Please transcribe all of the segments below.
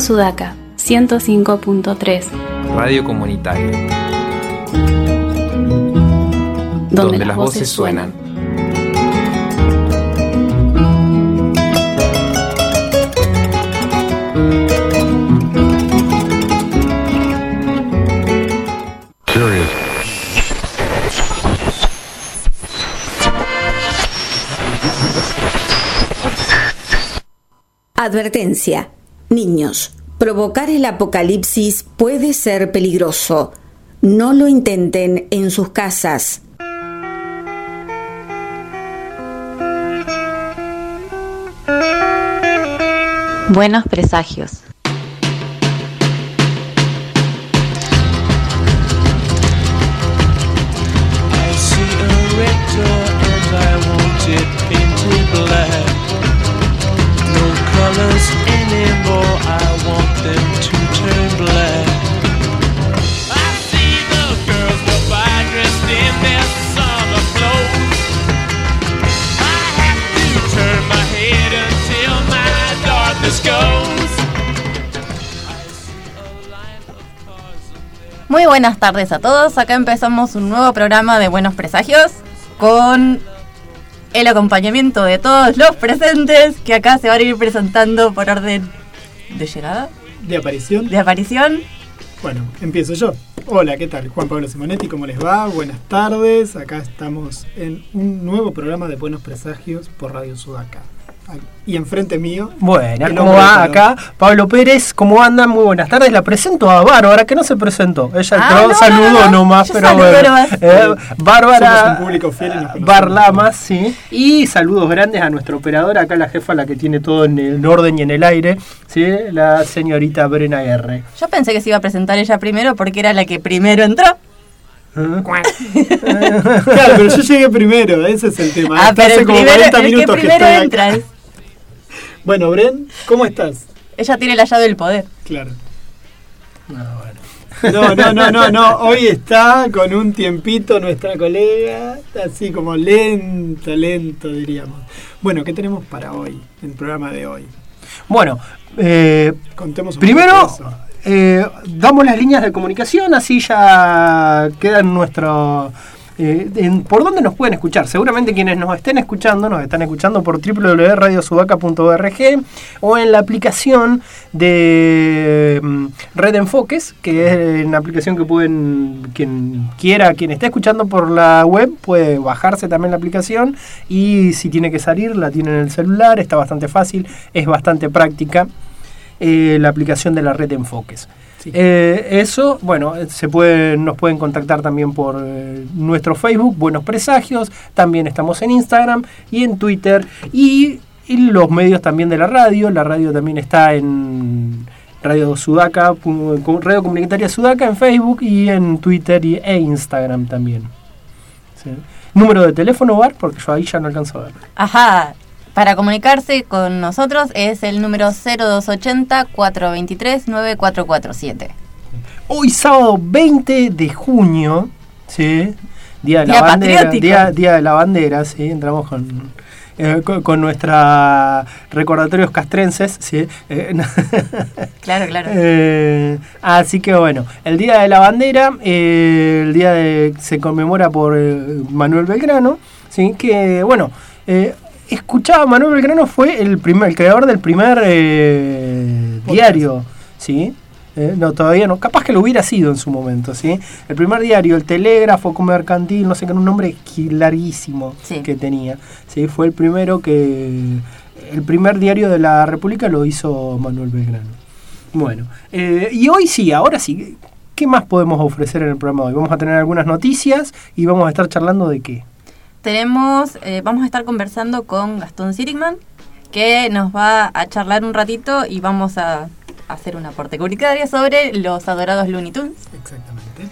Radio Sudaca 105.3 Radio Comunitaria. Donde, las voces suenan. Advertencia. Niños, provocar el apocalipsis puede ser peligroso. No lo intenten en sus casas. Buenos presagios. I see a red door and I want it painted black. Muy buenas tardes a todos. Acá empezamos un nuevo programa de Buenos Presagios con el acompañamiento de todos los presentes que acá se van a ir presentando por orden de llegada, de aparición. de aparición. Bueno, empiezo yo. Hola, ¿qué tal? Juan Pablo Simonetti, ¿cómo les va? Buenas tardes. Acá estamos en un nuevo programa de Buenos Presagios por Radio Sudaca. Y enfrente mío. Buenas, el ¿cómo va acá? Pablo Pérez, ¿cómo andan? Muy buenas tardes. La presento a Bárbara, que no se presentó. Ella Ah, entró, no, saludó no, no. nomás, Yo pero saludo bueno. Eh, Bárbara Somos un público fiel. Barlamas, sí. Y saludos grandes a nuestra operadora, acá la jefa, la que tiene todo en el orden y en el aire, ¿sí? La señorita Brena R. Yo pensé que se iba a presentar ella primero porque era la que primero entró. Claro, pero yo llegué primero, ese es el tema. Ah, Hasta pero hace el, como primero, 40 el que minutos primero estoy acá. entra es- Bueno, Bren, ¿cómo estás? Ella tiene la llave del poder. Claro. No, no, no, no, no. Hoy está con un tiempito nuestra colega, así como lento, lento diríamos. Bueno, ¿qué tenemos para hoy, en el programa de hoy? Bueno, eh, Contemos un Primero, poco de eso. eh, damos las líneas de comunicación, así ya queda en nuestro... eh, ¿Por dónde nos pueden escuchar? Seguramente quienes nos estén escuchando, nos están escuchando por www.radiosudaca.org o en la aplicación de mm, Red Enfoques, que es una aplicación que pueden, quien quiera, quien esté escuchando por la web, puede bajarse también la aplicación y si tiene que salir, la tiene en el celular, está bastante fácil, es bastante práctica eh, la aplicación de la red enfoques. Sí. Eh, eso, bueno, se puede, nos pueden contactar también por eh, nuestro Facebook, Buenos Presagios, también estamos en Instagram y en Twitter y, los medios también de la radio, la radio también está en Radio Sudaca, Radio Comunitaria Sudaca en Facebook y en Twitter y, e Instagram también. Número de teléfono, Bar, porque yo ahí ya no alcanzo a ver. Ajá. Para comunicarse con nosotros es el número 0280-423-9447. Hoy sábado 20 de junio, ¿sí? Día de la Día bandera, patriótico. día, día de la bandera, ¿sí? Entramos con, eh, con, con nuestra recordatorios castrenses, ¿sí? Eh, Claro, claro. eh, así que bueno, el día de la bandera, eh, el día de, se conmemora por Manuel Belgrano, ¿sí? Que bueno, eh, escuchaba Manuel Belgrano fue el primer, el creador del primer eh, diario, ¿sí? Eh, no, todavía no. Capaz que lo hubiera sido en su momento, ¿sí? El primer diario, el Telégrafo Mercantil, no sé qué, un nombre larguísimo Sí. que tenía. ¿sí? Fue el primero que... El primer diario de la República lo hizo Manuel Belgrano. Bueno, eh, y hoy sí, ahora sí. ¿Qué más podemos ofrecer en el programa de hoy? Vamos a tener algunas noticias y vamos a estar charlando de qué. Tenemos, eh, vamos a estar conversando con Gastón Sirigman, que nos va a charlar un ratito y vamos a hacer un aporte comunitario sobre los adorados Looney Tunes. Exactamente.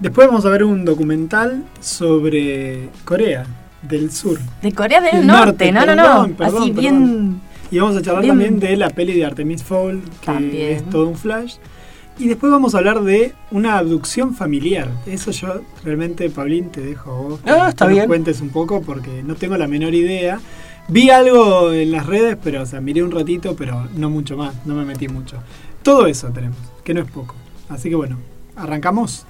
Después vamos a ver un documental sobre Corea del Sur. De Corea del Del Norte, no, no, no. perdón, Así perdón. bien. Y vamos a charlar Bien. también de la peli de Artemis Fowl, que También. es todo un flash. Y después vamos a hablar de una abducción familiar. Eso yo realmente, Pablín, te dejo a vos. Que está que cuentes un poco porque no tengo la menor idea. Vi algo en las redes, pero, o sea, miré un ratito, pero no mucho más, no me metí mucho. Todo eso tenemos, que no es poco. Así que bueno, arrancamos.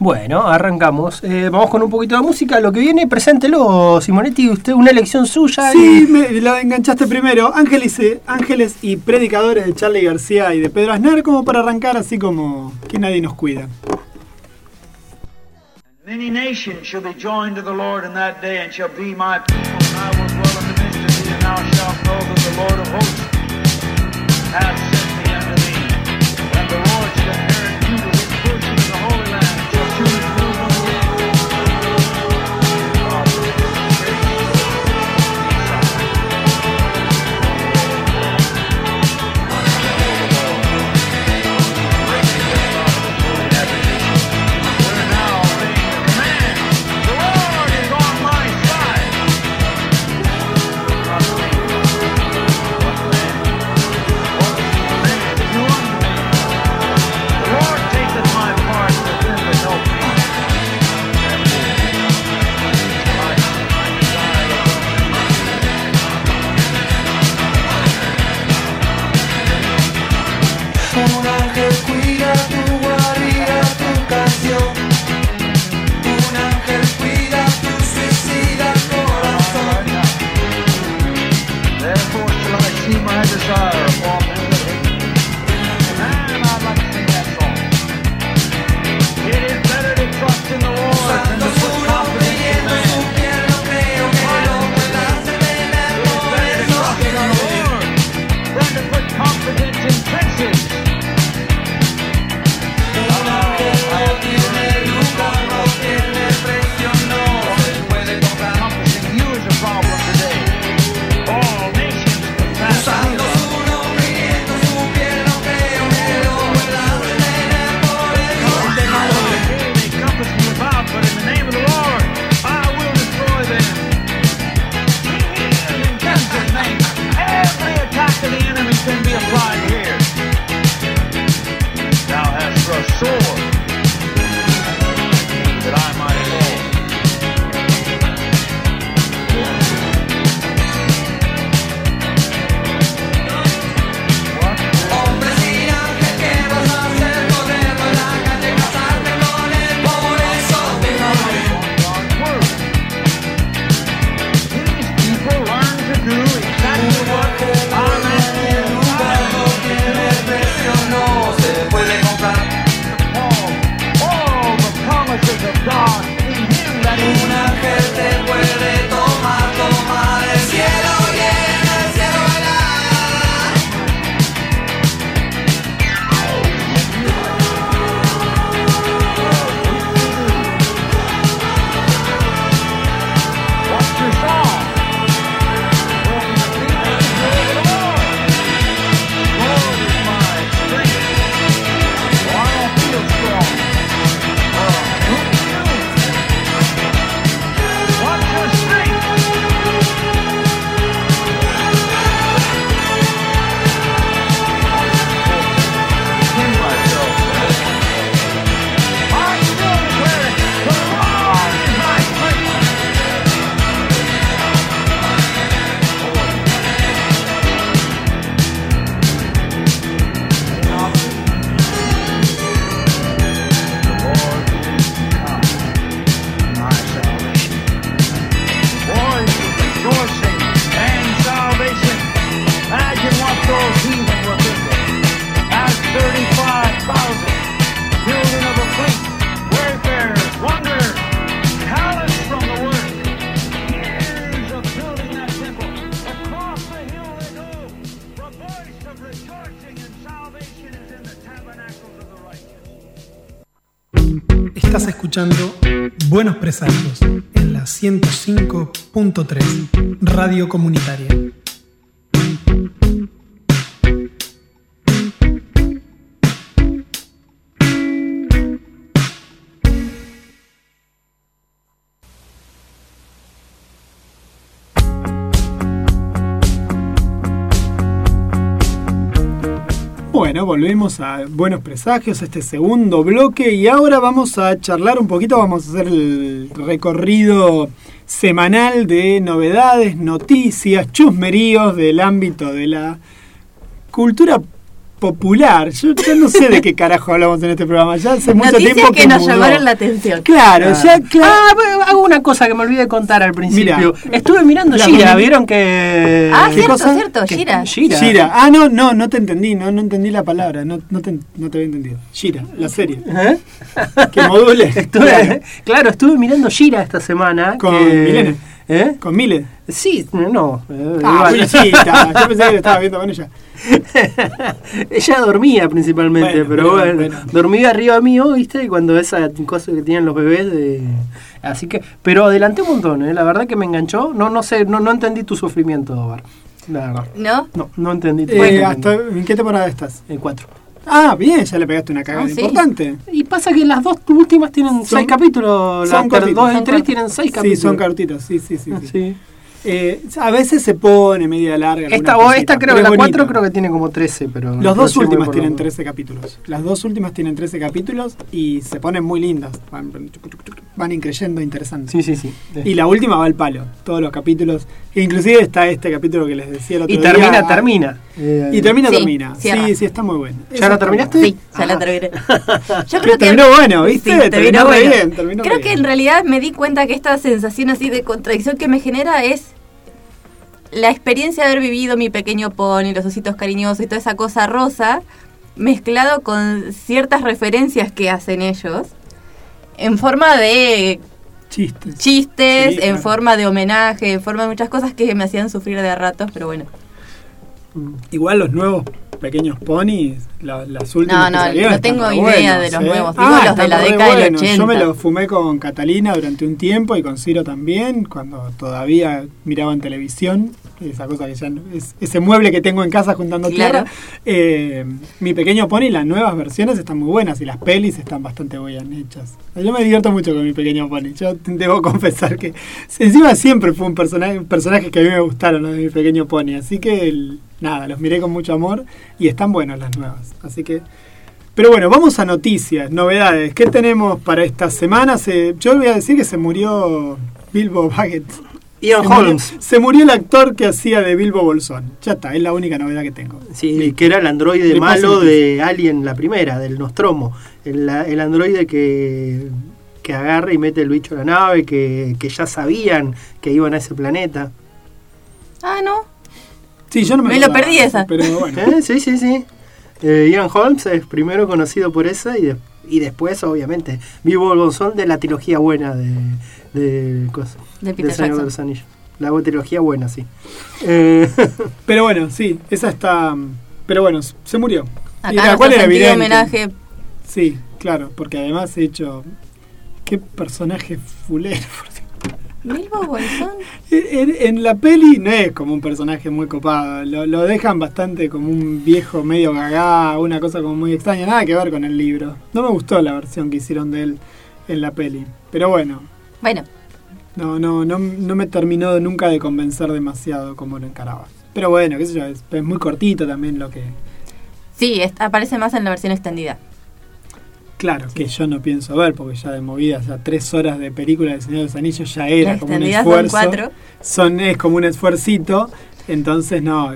Bueno, arrancamos. Eh, vamos con un poquito de música. Lo que viene, preséntelo, Simonetti. Usted, una elección suya. Sí, y... me la enganchaste primero. Ángeles, eh, Ángeles y Predicadores de Charlie García y de Pedro Aznar, como para arrancar, así como que nadie nos cuida. Many nations shall be joined to the Lord in that day and shall be my people. And I will dwell in the midst of thee, and thou shalt know that the Lord of hosts hath Presagios en la 105.3 Radio Comunitaria. Bueno, volvemos a Buenos Presagios, este segundo bloque, y ahora vamos a charlar un poquito, vamos a hacer el recorrido semanal de novedades, noticias, chusmeríos del ámbito de la cultura popular. Yo, yo no sé de qué carajo hablamos en este programa, ya hace mucho Noticias tiempo que nos mudó. llamaron la atención. Claro, ya, claro. Ah, hago una cosa que me olvidé de contar al principio. Mira. Estuve mirando Gira, ¿vieron que. Ah, ¿Qué cierto, cosa? cierto, que- Gira. Gira. Gira. Ah, no, no, no te entendí, no, no entendí la palabra, no, no, te, no te había entendido. Gira, la serie. ¿Eh? Que module. Estuve, Claro. claro. estuve mirando Gira esta semana. Con que- Milena. ¿Eh? Con Mile. Sí, no. eh, Ah, igual. pobrecita. Yo pensé que lo estaba viendo con ella. Ella dormía principalmente, Bueno, pero pero bueno, bueno. dormía arriba mío, ¿viste? Y cuando esa cosa que tienen los bebés de... Así que, pero adelanté un montón, ¿eh? La verdad que me enganchó. No no sé, no, no entendí tu sufrimiento, Bar. La verdad. ¿No? No, no entendí tu Eh, hasta, ¿En qué temporada estás? El 4. Ah, bien, ya le pegaste una cagada Ah, sí. importante. Y pasa que las dos últimas tienen Son- seis capítulos, son las dos y tres tienen seis Sí, capítulos. son cartitas, sí, sí, sí. sí. Sí. Eh, a veces se pone media larga. Esta, o esta creo que la bonito. 4 creo que tiene como 13, pero... Los dos sí, últimas tienen lo- 13 capítulos. Las dos últimas tienen 13 capítulos y se ponen muy lindas. Van, van increyendo interesantes. Sí, sí, sí. Y la última va al palo. Todos los capítulos. Inclusive está este capítulo que les decía el otro Y día. termina, termina. Eh, Y termina, Sí, termina. cierra. Sí, sí, está muy bueno. ¿Ya la terminaste? Sí, ya la Ah. terminé. Yo creo que terminó bueno, ¿viste? Sí, terminó terminó re bueno. bien. Terminó Creo re que en realidad me di cuenta que esta sensación así de contradicción que me genera es la experiencia de haber vivido mi pequeño pony, los ositos cariñosos y toda esa cosa rosa, mezclado con ciertas referencias que hacen ellos, en forma de Chistes. chistes, Sí, en claro. forma de homenaje, en forma de muchas cosas que me hacían sufrir de ratos, pero bueno. Igual los nuevos pequeños ponis, la- las últimas. No, que no, salieron no tengo idea buenos, de los ¿eh? nuevos, digo Ah, los de la década del buenos. Yo me 80. los fumé con Catalina durante un tiempo y con Ciro también, cuando todavía miraban televisión. Esa cosa que ya es, ese mueble que tengo en casa juntando Claro. tierra. Eh, mi pequeño pony, las nuevas versiones están muy buenas y las pelis están bastante bien hechas. Yo me divierto mucho con mi pequeño pony. Yo debo confesar que encima siempre fue un personaje, personaje que a mí me gustaron los de mi pequeño pony. Así que el- nada, los miré con mucho amor y están buenas las nuevas. Así que. Pero bueno, vamos a noticias, novedades. ¿Qué tenemos para esta semana? Se, yo voy a decir que se murió Bilbo Baggett. Ian Se murió- Holmes. se murió el actor que hacía de Bilbo Bolsón. Ya está, es la única novedad que tengo. Sí, que era el androide Le malo de Alien, la primera, del Nostromo. El, androide que, que agarra y mete el bicho a la nave, que, que ya sabían que iban a ese planeta. Ah, no. Sí, yo no me, Me lo perdí esa. Pero bueno. ¿Eh? Sí, sí, sí. Eh, Ian Holmes es primero conocido por esa y, de- y después, obviamente, Vivo Bolsón de la trilogía buena de, de, cosa, De Peter del Señor Jackson. de los Anillos. La trilogía buena, sí. Eh, Pero bueno, sí, esa está. Pero bueno, se murió. Y Acá la nuestro cual era evidente. homenaje. Sí, claro, porque además he hecho. Qué personaje fulero. Bilbo Bolsón. En, en la peli no es como un personaje muy copado, lo, lo dejan bastante como un viejo medio gagá, una cosa como muy extraña, nada que ver con el libro. No me gustó la versión que hicieron de él en la peli, pero bueno, Bueno, no, no, no, no me terminó nunca de convencer demasiado como lo encaraba. Pero bueno, qué sé yo, es, es muy cortito también lo que... sí, es- aparece más en la versión extendida. Claro, que yo no pienso ver, porque ya de movida, ya tres horas de película del Señor de los Anillos ya era Las como un extendidas son esfuerzo. cuatro. Son, es como un esfuercito, entonces no.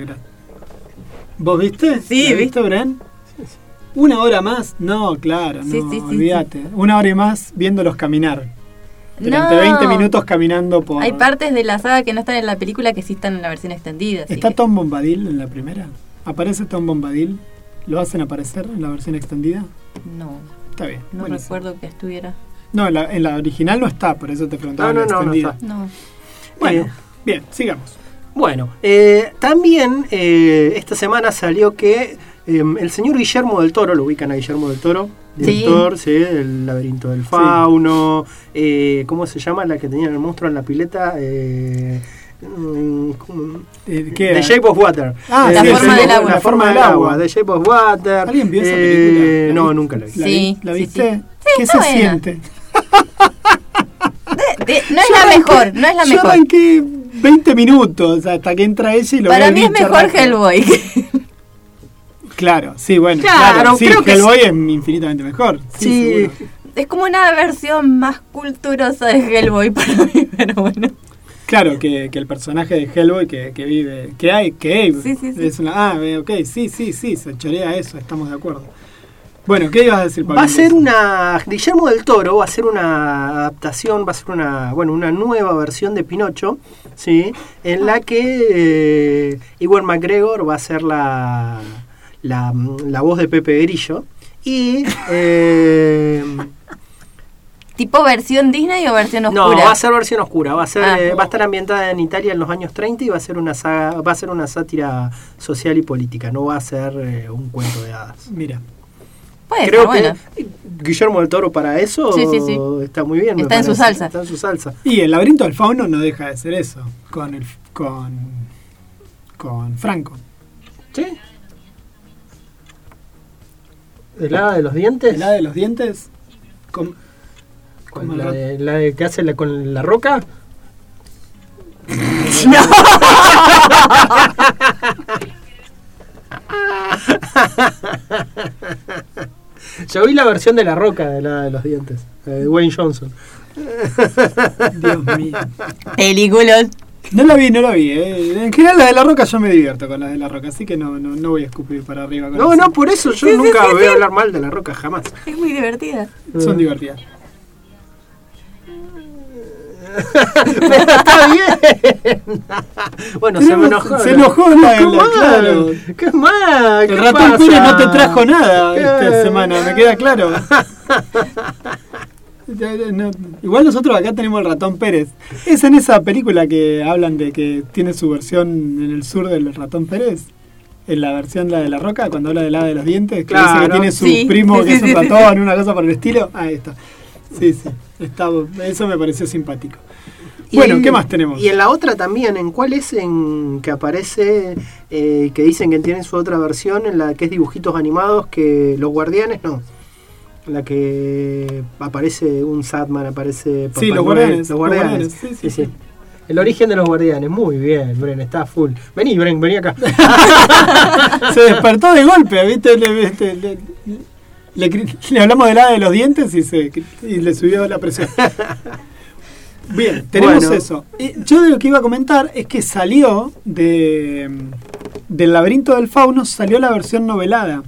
¿Vos viste? Sí, ¿La vi. viste, Bren? Una hora más, no, claro, no, olvídate. Una hora y más viéndolos caminar. Durante No. 20 minutos caminando por... Hay partes de la saga que no están en la película que sí están en la versión extendida. ¿Está que- Tom Bombadil en la primera? ¿Aparece Tom Bombadil? ¿Lo hacen aparecer en la versión extendida? No, Está bien. no buenísimo. recuerdo que estuviera. No, en la, en la original no está, por eso te preguntaba No, en la no, no, no extendida. está. No. Bueno, Eh, bien, sigamos. Bueno, eh, también eh, esta semana salió que eh, el señor Guillermo del Toro, lo ubican a Guillermo del Toro, Sí. director, sí, del laberinto del fauno, eh, ¿cómo se llama la que tenía el monstruo en la pileta? Eh, mm. Eh, ¿qué The? Shape of Water. Ah, La sí, forma sí, del agua. La forma del agua, The Shape of Water. ¿Alguien vio esa Eh, película? ¿La No, nunca la vi. ¿La, Sí, vi- ¿la sí, viste? sí. ¿Qué se buena. siente? De- no es Yo la arranqué- mejor, no es la yo mejor. arranqué 20 minutos hasta que entra ella y lo Para mí es mejor rato. Hellboy. Claro, sí, bueno. Claro, Claro, sí, creo que Hellboy es infinitamente mejor. Sí, Sí. seguro. Es como una versión más culturosa de Hellboy para mí, pero bueno. Claro, que, que el personaje de Hellboy que, que vive, que hay, que Abe, Sí, sí, sí. es una, ah, eh, ok, sí, sí, sí, se chorea eso, estamos de acuerdo. Bueno, ¿qué ibas a decir, Pablo? Va a ser una. Guillermo del Toro va a ser una adaptación, va a ser una. Bueno, una nueva versión de Pinocho, ¿sí? En la que eh, Ewan McGregor va a ser la, la, la voz de Pepe Grillo. Y. eh, ¿Tipo versión Disney o versión no, oscura? va a ser versión oscura, va a ser, Ah. eh, va a estar ambientada en Italia en los años 30 y va a ser una saga, va a ser una sátira social y política, no va a ser eh, un cuento de hadas. Mira, Puede Creo ser, que bueno. Guillermo del Toro para eso Sí, sí, sí. está muy bien. Está en su salsa. Está en su salsa. y el laberinto del fauno no deja de ser eso, con el, con, con Franco. ¿Sí? ¿El hada de los dientes? ¿El hada de los dientes? Con, ¿Cuál, como la, de, la de que hace la, con la roca? Yo vi la versión de la roca de la de los dientes, de Wayne Johnson. Dios mío. Películas. No la vi, no la vi. eh. En general la de la roca yo me divierto con la de la roca, así que no, no, no voy a escupir para arriba con No, eso. no, por eso yo Sí, nunca sí, voy a hablar mal de la roca, jamás. Es muy divertida. Son divertidas. Pero está bien. bueno, se me enojó. se enojó la- ¿Qué la- mal? claro. ¿Qué mal? El ¿Qué ratón pasa? Pérez no te trajo nada ¿Qué? esta semana, me queda claro. No, igual nosotros acá tenemos el ratón Pérez. Es en esa película que hablan de que tiene su versión en el sur del ratón Pérez. En la versión la de la roca, cuando habla del hada de los dientes, que dice Claro. que tiene su Sí, primo que es un ratón, una cosa por el estilo. Ahí está. Sí, sí. Está, eso me pareció simpático. Bueno, ¿qué más tenemos? Y en la otra también, ¿en cuál es en que aparece, eh, que dicen que tiene su otra versión, en la que es dibujitos animados, que los guardianes, no. La que aparece un Satman, aparece Papá Sí, los guardianes, Los los guardianes. guardianes, sí, sí, sí. El origen de los guardianes, muy bien, Bren, está full. Vení, Bren, vení acá. Se despertó de golpe, ¿viste? Le, este, le- le cri- le hablamos del hada de los dientes y, se, y le subió la presión. Bien, tenemos Bueno. eso. Eh, Yo de lo que iba a comentar es que salió de del laberinto del fauno, salió la versión novelada.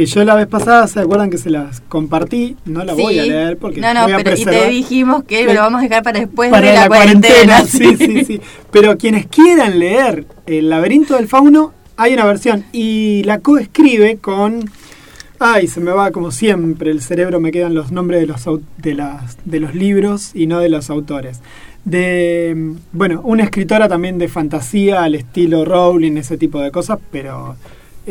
Que yo la vez pasada, ¿se acuerdan que se las compartí? No la voy a leer porque No, no, voy a pero y te dijimos que lo vamos a dejar para después para de la, cuarentena. Sí, sí, sí. Pero quienes quieran leer El laberinto del fauno, hay una versión. Y la coescribe con. Ay, se me va como siempre el cerebro, me quedan los nombres de los, de las, de los libros y no de los autores. De, bueno, una escritora también de fantasía al estilo Rowling, ese tipo de cosas, pero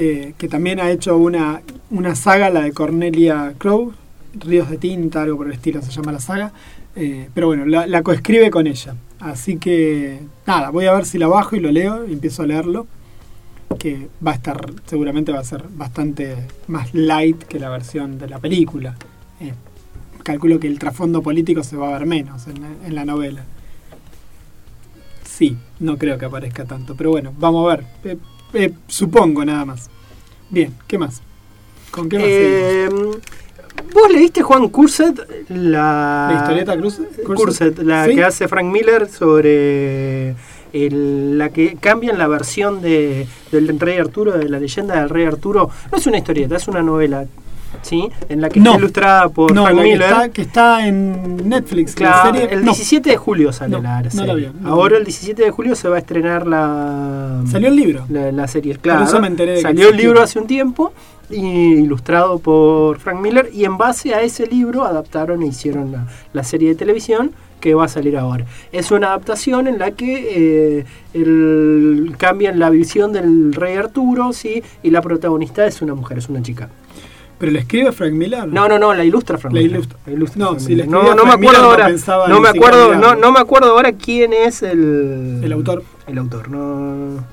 eh, que también ha hecho una, una saga, la de Cornelia Crow, Ríos de Tinta, algo por el estilo se llama la saga. Eh, pero bueno, la, coescribe con ella. Así que, nada, voy a ver si la bajo y lo leo y empiezo a leerlo. Que va a estar, seguramente va a ser bastante más light que la versión de la película. Eh, calculo que el trasfondo político se va a ver menos en, la- novela. Sí, no creo que aparezca tanto, pero bueno, vamos a ver. Eh, supongo nada más. Bien, ¿qué más? ¿Con qué más? Eh, ¿Vos leíste Juan Curset la, ¿La historieta? Curset, la ¿Sí? que hace Frank Miller sobre el- la que cambian la versión de, del Rey Arturo, de la leyenda del Rey Arturo? No es una historieta, es una novela, ¿sí? En la que No. está ilustrada por No, Frank la que Miller. está, que está en Netflix. la Claro, serie. el No, 17 de julio sale la serie. la vi. Ahora el 17 de julio se va a estrenar la Salió el libro. la, la serie. Claro, eso me enteré de que salió el libro hace un tiempo y ilustrado por Frank Miller y en base a ese libro adaptaron e hicieron la, la serie de televisión que va a salir ahora. Es una adaptación en la que eh, el- cambian la visión del rey Arturo, sí, y la protagonista es una mujer, es una chica. Pero le escribe Frank Miller. No, no, no, la ilustra Frank La Miller. ilustra. La ilustra No, Frank si la no, no me acuerdo no ahora. No me acuerdo, no, no me acuerdo ahora quién es el El autor. El autor, no.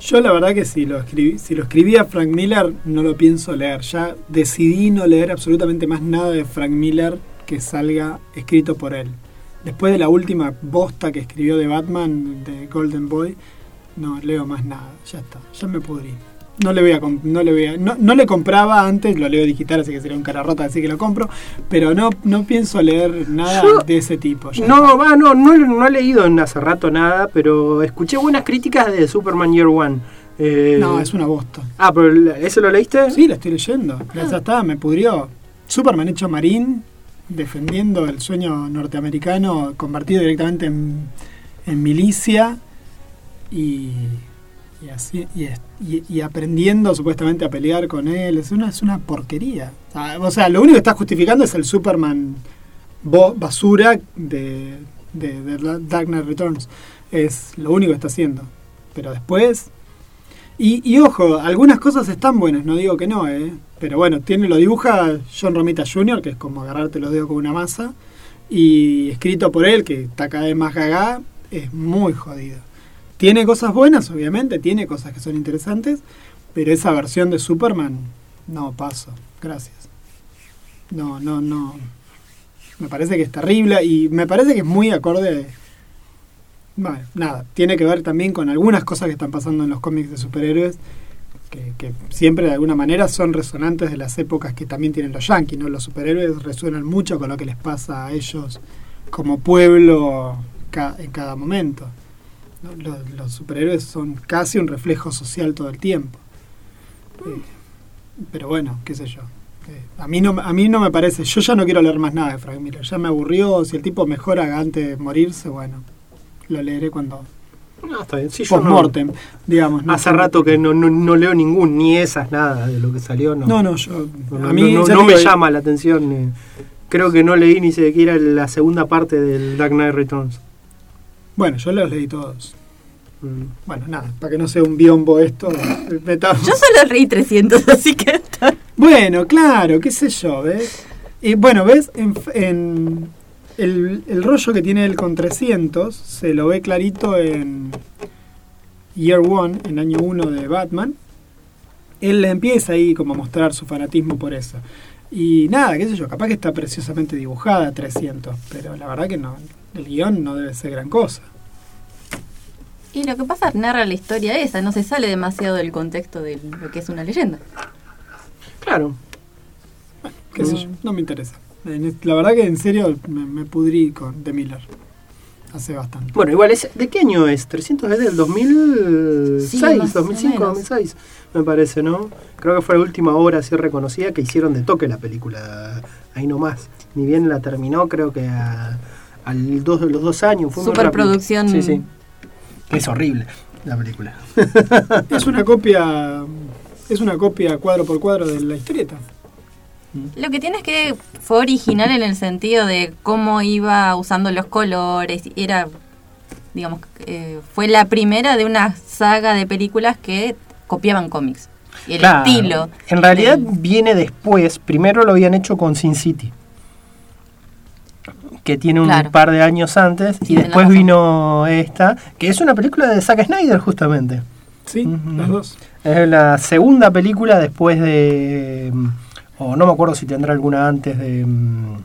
Yo la verdad que si lo escribí, si lo escribía Frank Miller no lo pienso leer. Ya decidí no leer absolutamente más nada de Frank Miller que salga escrito por él. Después de la última bosta que escribió de Batman, de Golden Boy, no leo más nada. Ya está, ya me pudrí. No le voy a no le voy a, no, no le compraba antes, lo leo digital, así que sería un cara rota, así que lo compro, pero no, no pienso leer nada Yo- de ese tipo. ya. No, va, no, no, no he leído en hace rato nada, pero escuché buenas críticas de Superman Year One. Eh, No, es una bosta. Ah, pero ¿ese lo leíste? Sí, la estoy leyendo. Ya está, me pudrió. Superman hecho marín, defendiendo el sueño norteamericano, convertido directamente en, en milicia y, y así y, y- aprendiendo supuestamente a pelear con él. Es una, es una porquería. O sea, lo único que está justificando es el Superman basura de, de, Dark Knight Returns. Es lo único que está haciendo. Pero después y, y ojo, algunas cosas están buenas, no digo que no, ¿eh? Pero bueno, tiene lo dibuja John Romita Jr., que es como agarrarte los dedos con una masa, y escrito por él, que está cada vez más gaga, es muy jodido. Tiene cosas buenas, obviamente, tiene cosas que son interesantes, pero esa versión de Superman, no paso, gracias. No, no, no. Me parece que es terrible y me parece que es muy acorde bueno, nada, tiene que ver también con algunas cosas que están pasando en los cómics de superhéroes, que, que siempre de alguna manera son resonantes de las épocas que también tienen los yankees, ¿no? Los superhéroes resuenan mucho con lo que les pasa a ellos como pueblo ca- en cada momento. Los, los superhéroes son casi un reflejo social todo el tiempo. Eh, pero bueno, qué sé yo. Eh, a, mí no, a mí no me parece, yo ya no quiero leer más nada de Frank Miller, ya me aburrió, si el tipo mejora antes de morirse, bueno, lo leeré cuando No, está bien. Sí, yo no- digamos. ¿no? Hace rato que no, no, no leo ningún, ni esas, nada de lo que salió. No, No, no, yo. A mí no- me digo, llama la atención. eh. Creo que no leí ni siquiera la segunda parte del Dark Knight Returns. Bueno, yo los leí todos. Mm. Bueno, nada, para que no sea un biombo esto. eh, metamos- Yo solo reí 300, así que está. Bueno, claro, qué sé yo, ¿ves? Y bueno, ¿ves? En, en el, el rollo que tiene él con 300 se lo ve clarito en Year One, en año 1 de Batman. Él le empieza ahí como a mostrar su fanatismo por eso. Y nada, qué sé yo, capaz que está preciosamente dibujada 300, pero la verdad que no, el guion no debe ser gran cosa. Y lo que pasa narra la historia esa, no se sale demasiado del contexto de lo que es una leyenda. Claro. Qué sé yo, no me interesa. La verdad que en serio me, me pudrí con The Miller. Hace bastante. Bueno, igual, es, ¿de qué año es? 300 es del 2006, Sí, más o 2005, menos. 2006, me parece, ¿no? Creo que fue la última obra así reconocida que hicieron de toque la película, ahí nomás. Ni bien la terminó, creo que a, al dos, los dos años. Fue. Superproducción. Sí, sí. Es horrible la película. Es una copia. Es una copia cuadro por cuadro de la historieta. Lo que tiene es que fue original en el sentido de cómo iba usando los colores. Era, digamos, eh, fue la primera de una saga de películas que copiaban cómics. Y el Claro. estilo. En realidad viene después. Primero lo habían hecho con Sin City. Que tiene un Claro. par de años antes. Sí, y después vino esta. Que es una película de Zack Snyder, justamente. Sí, las dos. Es la segunda película después de. O no me acuerdo si tendrá alguna antes de. mm,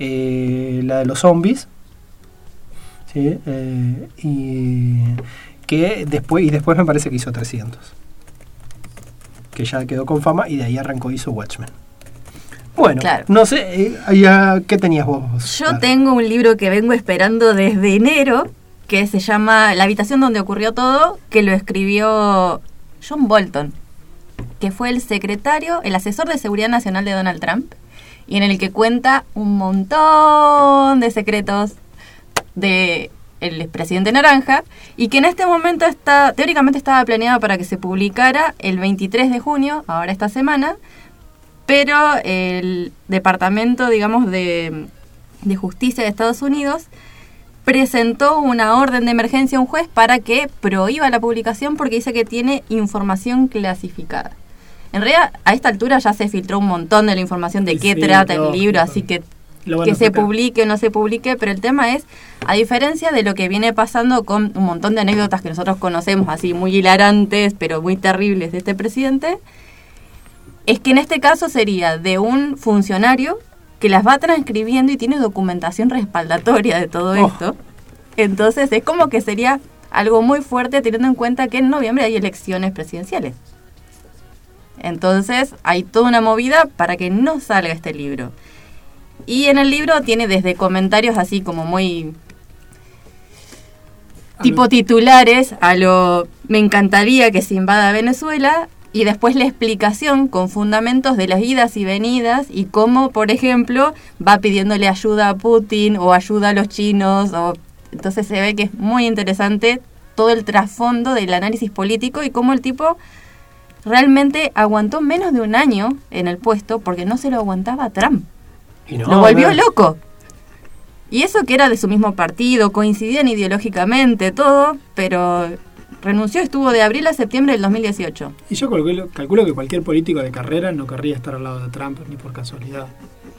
eh, la de los zombies. Sí, eh, y. Que después, y después me parece que hizo 300. Que ya quedó con fama y de ahí arrancó hizo Watchmen. Bueno, Claro. no sé, eh, ya, ¿qué tenías vos? Yo tengo un libro que vengo esperando desde enero, que se llama La habitación donde ocurrió todo, que lo escribió John Bolton, que fue el secretario, el asesor de seguridad nacional de Donald Trump, y en el que cuenta un montón de secretos de el expresidente Naranja y que en este momento está teóricamente estaba planeado para que se publicara el 23 de junio, ahora esta semana, pero el departamento, digamos, de, de justicia de Estados Unidos presentó una orden de emergencia a un juez para que prohíba la publicación porque dice que tiene información clasificada. En realidad, a esta altura ya se filtró un montón de la información de qué sí, trata el libro, así que que se publique o no se publique, pero el tema es, a diferencia de lo que viene pasando con un montón de anécdotas que nosotros conocemos, así muy hilarantes, pero muy terribles de este presidente, es que en este caso sería de un funcionario que las va transcribiendo y tiene documentación respaldatoria de todo Oh. esto. Entonces es como que sería algo muy fuerte teniendo en cuenta que en noviembre hay elecciones presidenciales. Entonces hay toda una movida para que no salga este libro. Y en el libro tiene desde comentarios así como muy tipo titulares a lo me encantaría que se invada Venezuela y después la explicación con fundamentos de las idas y venidas y cómo, por ejemplo, va pidiéndole ayuda a Putin o ayuda a los chinos. O... Entonces se ve que es muy interesante todo el trasfondo del análisis político y cómo el tipo realmente aguantó menos de un año en el puesto porque no se lo aguantaba Trump. No, lo volvió loco. Y eso que era de su mismo partido, coincidían ideológicamente, todo, pero renunció, estuvo de abril a septiembre del 2018. Y yo calculo, calculo que cualquier político de carrera no querría estar al lado de Trump ni por casualidad.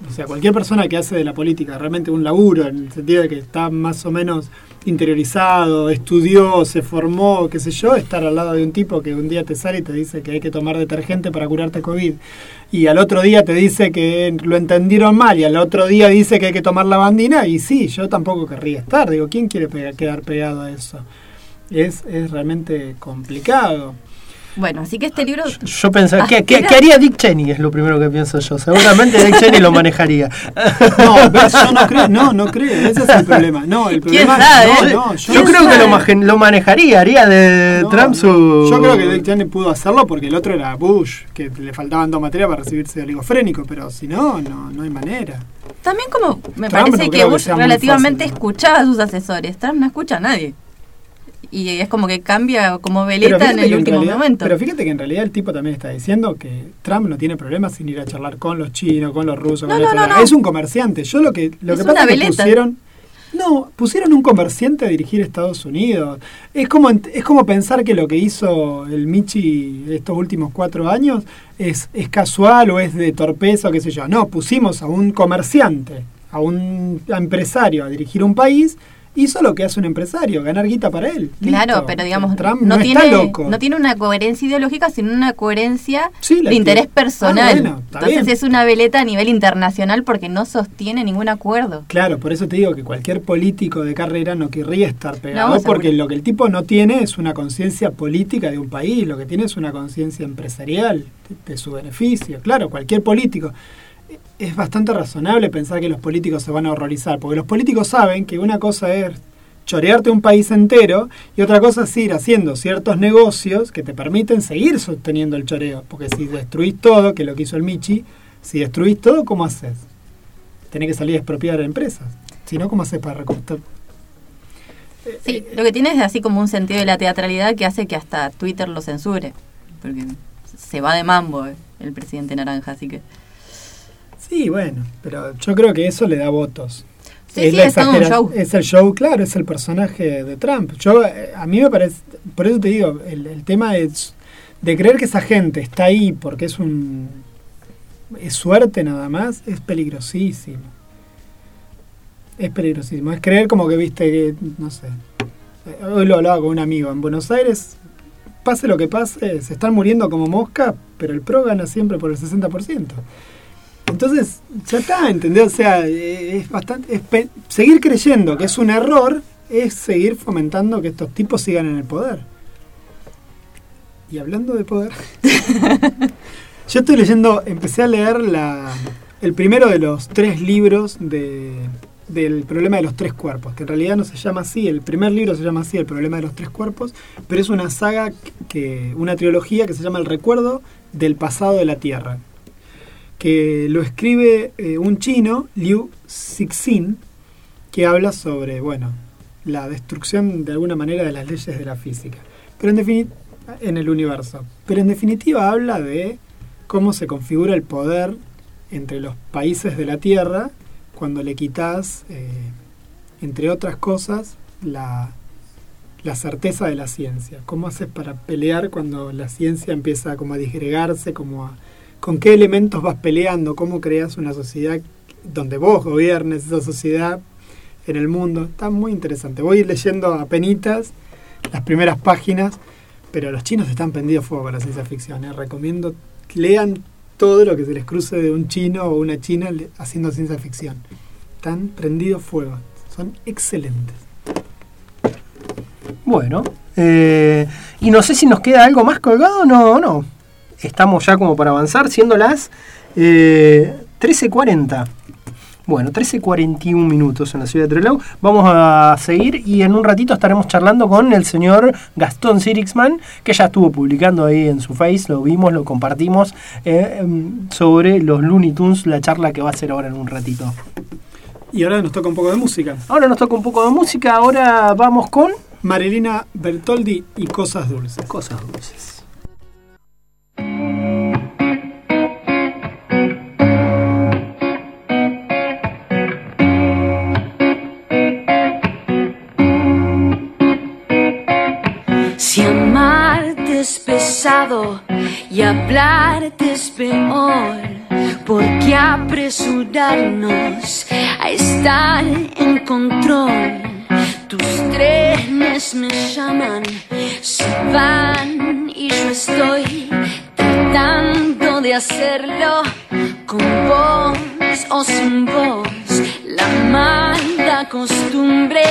O sea, cualquier persona que hace de la política realmente un laburo, en el sentido de que está más o menos interiorizado, estudió, se formó, qué sé yo, estar al lado de un tipo que un día te sale y te dice que hay que tomar detergente para curarte COVID. Y al otro día te dice que lo entendieron mal y al otro día dice que hay que tomar lavandina. Y sí, yo tampoco querría estar. Digo, ¿quién quiere pega- quedar pegado a eso? Es, es realmente complicado. Bueno, así que este libro... Yo pensaba, ¿qué, qué, haría Dick Cheney? Es lo primero que pienso yo. Seguramente Dick Cheney lo manejaría. No, ¿ves? yo no creo, no, no creo, ese es el problema. No, el ¿Quién problema no, no, Yo creo que lo, manejaría, haría de No, Trump no. su... Yo creo que Dick Cheney pudo hacerlo porque el otro era Bush, que le faltaban dos materias para recibirse de oligofrénico, pero si no, no, no hay manera. También como me Trump parece no que Bush relativamente escuchaba a sus asesores. Trump no escucha a nadie. Y es como que cambia como veleta en el último realidad, momento. pero fíjate que en realidad el tipo también está diciendo que Trump no tiene problemas sin ir a charlar con los chinos, con los rusos, No, con no, no. Es un comerciante. Yo lo que lo Es que pasa es que pusieron no, pusieron un comerciante a dirigir Estados Unidos. Es como es como pensar que lo que hizo el Michi estos últimos cuatro años es, es casual o es de torpeza o qué sé yo. No, pusimos a un comerciante, a un empresario a dirigir un país. Hizo lo que hace un empresario, ganar guita para él. Claro, Listo. pero digamos, Trump no, no, tiene, está loco. no tiene una coherencia ideológica, sino una coherencia Sí, de interés personal. Ah, bueno, está Entonces bien. es una veleta a nivel internacional porque no sostiene ningún acuerdo. Claro, por eso te digo que cualquier político de carrera no querría estar pegado, No, porque lo que el tipo no tiene es una conciencia política de un país, lo que tiene es una conciencia empresarial de, de su beneficio. Claro, cualquier político. Es bastante razonable pensar que los políticos se van a horrorizar, porque los políticos saben que una cosa es chorearte un país entero y otra cosa es ir haciendo ciertos negocios que te permiten seguir sosteniendo el choreo, porque si destruís todo, que es lo que hizo el Michi, si destruís todo, ¿cómo haces? Tenés que salir a expropiar empresas. Si no, ¿cómo haces para recortar? Sí, lo que tiene es así como un sentido de la teatralidad que hace que hasta Twitter lo censure. Porque se va de mambo eh, el presidente naranja, así que... Sí, bueno, pero yo creo que eso le da votos. Sí, es, sí, la es todo un exagera- show. es el show, claro, es el personaje de Trump. Yo, eh, a mí me parece, por eso te digo, el, el tema es de creer que esa gente está ahí porque es un es suerte nada más, es peligrosísimo. Es peligrosísimo. Es creer como que viste que, no sé. eh, Hoy lo hablaba con un amigo. En Buenos Aires, pase lo que pase, se están muriendo como mosca, pero el PRO gana siempre por el 60%. Entonces, ya está, ¿entendés? O sea, eh, es bastante. es pe- seguir creyendo que es un error es seguir fomentando que estos tipos sigan en el poder. Y hablando de poder. yo estoy leyendo, empecé a leer la, el primero de los tres libros de, del problema de los tres cuerpos, que en realidad no se llama así, el primer libro se llama así, el problema de los tres cuerpos, pero es una saga, que una trilogía que se llama El recuerdo del pasado de la Tierra que lo escribe eh, un chino, Liu Cixin, que habla sobre, bueno, la destrucción de alguna manera de las leyes de la física, pero en en el universo. Pero en definitiva habla de cómo se configura el poder entre los países de la Tierra cuando le quitas, eh, entre otras cosas, la, la certeza de la ciencia. ¿Cómo haces para pelear cuando la ciencia empieza como a disgregarse, como a con qué elementos vas peleando, cómo creas una sociedad donde vos gobiernes esa sociedad en el mundo. Está muy interesante. Voy leyendo a penitas las primeras páginas, pero los chinos están prendidos fuego con la ciencia ficción. ¿eh? Recomiendo lean todo lo que se les cruce de un chino o una china haciendo ciencia ficción. Están prendidos fuego. Son excelentes. Bueno, eh, y no sé si nos queda algo más colgado, no, no. Estamos ya como para avanzar, siendo las eh, 13.40. Bueno, 13.41 minutos en la ciudad de Trelew. Vamos a seguir y en un ratito estaremos charlando con el señor Gastón Sirixman, que ya estuvo publicando ahí en su face, lo vimos, lo compartimos, eh, em, sobre los Looney Tunes, la charla que va a hacer ahora en un ratito. Y ahora nos toca un poco de música. Ahora nos toca un poco de música, ahora vamos con Marilina Bertoldi y Cosas Dulces. Cosas Dulces. Y hablarte es peor, ¿por qué apresurarnos a estar en control? Tus trenes me llaman, se van y yo estoy tratando de hacerlo con voz o sin voz. La mala costumbre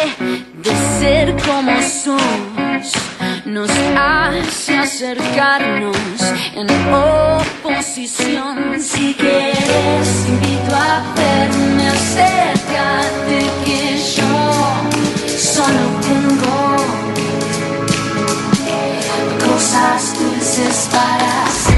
de ser como sos nos hace acercarnos en oposición. Si quieres, invito a verme, acércate que yo solo tengo cosas dulces para hacer.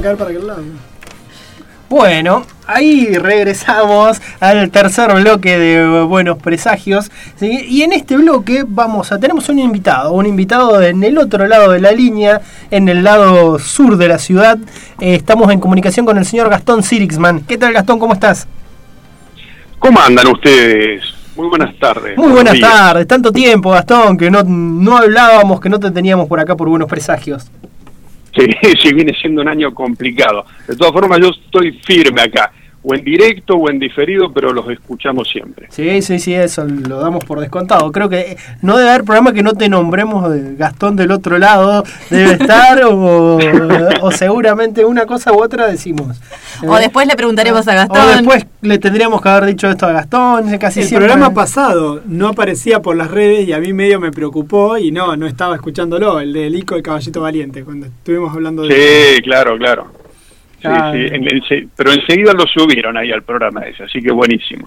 A caer para aquel lado. Bueno, ahí regresamos al tercer bloque de Buenos Presagios. ¿sí? Y en este bloque vamos a tenemos un invitado, un invitado en el otro lado de la línea, en el lado sur de la ciudad. Eh, estamos en comunicación con el señor Gastón Sirixman. ¿Qué tal Gastón? ¿Cómo estás? ¿Cómo andan ustedes? Muy buenas tardes. Muy buenas días. tardes, tanto tiempo Gastón, que no, no hablábamos, que no te teníamos por acá por Buenos Presagios. Sí, sí, viene siendo un año complicado. De todas formas, yo estoy firme acá, o en directo o en diferido, pero los escuchamos siempre. Sí, sí, sí, eso lo damos por descontado. Creo que no debe haber programa que no te nombremos de Gastón del otro lado, debe estar, o, o seguramente una cosa u otra decimos. O después le preguntaremos a O Gastón. después le tendríamos que haber dicho esto a Gastón, casi El siempre. programa pasado no aparecía por las redes y a mí medio me preocupó y no, no estaba escuchándolo, el del Ico de Caballito Valiente, cuando estuvimos hablando de... Sí, claro, claro. Sí, Ah. sí, en- en- pero enseguida lo subieron ahí al programa ese, así que buenísimo.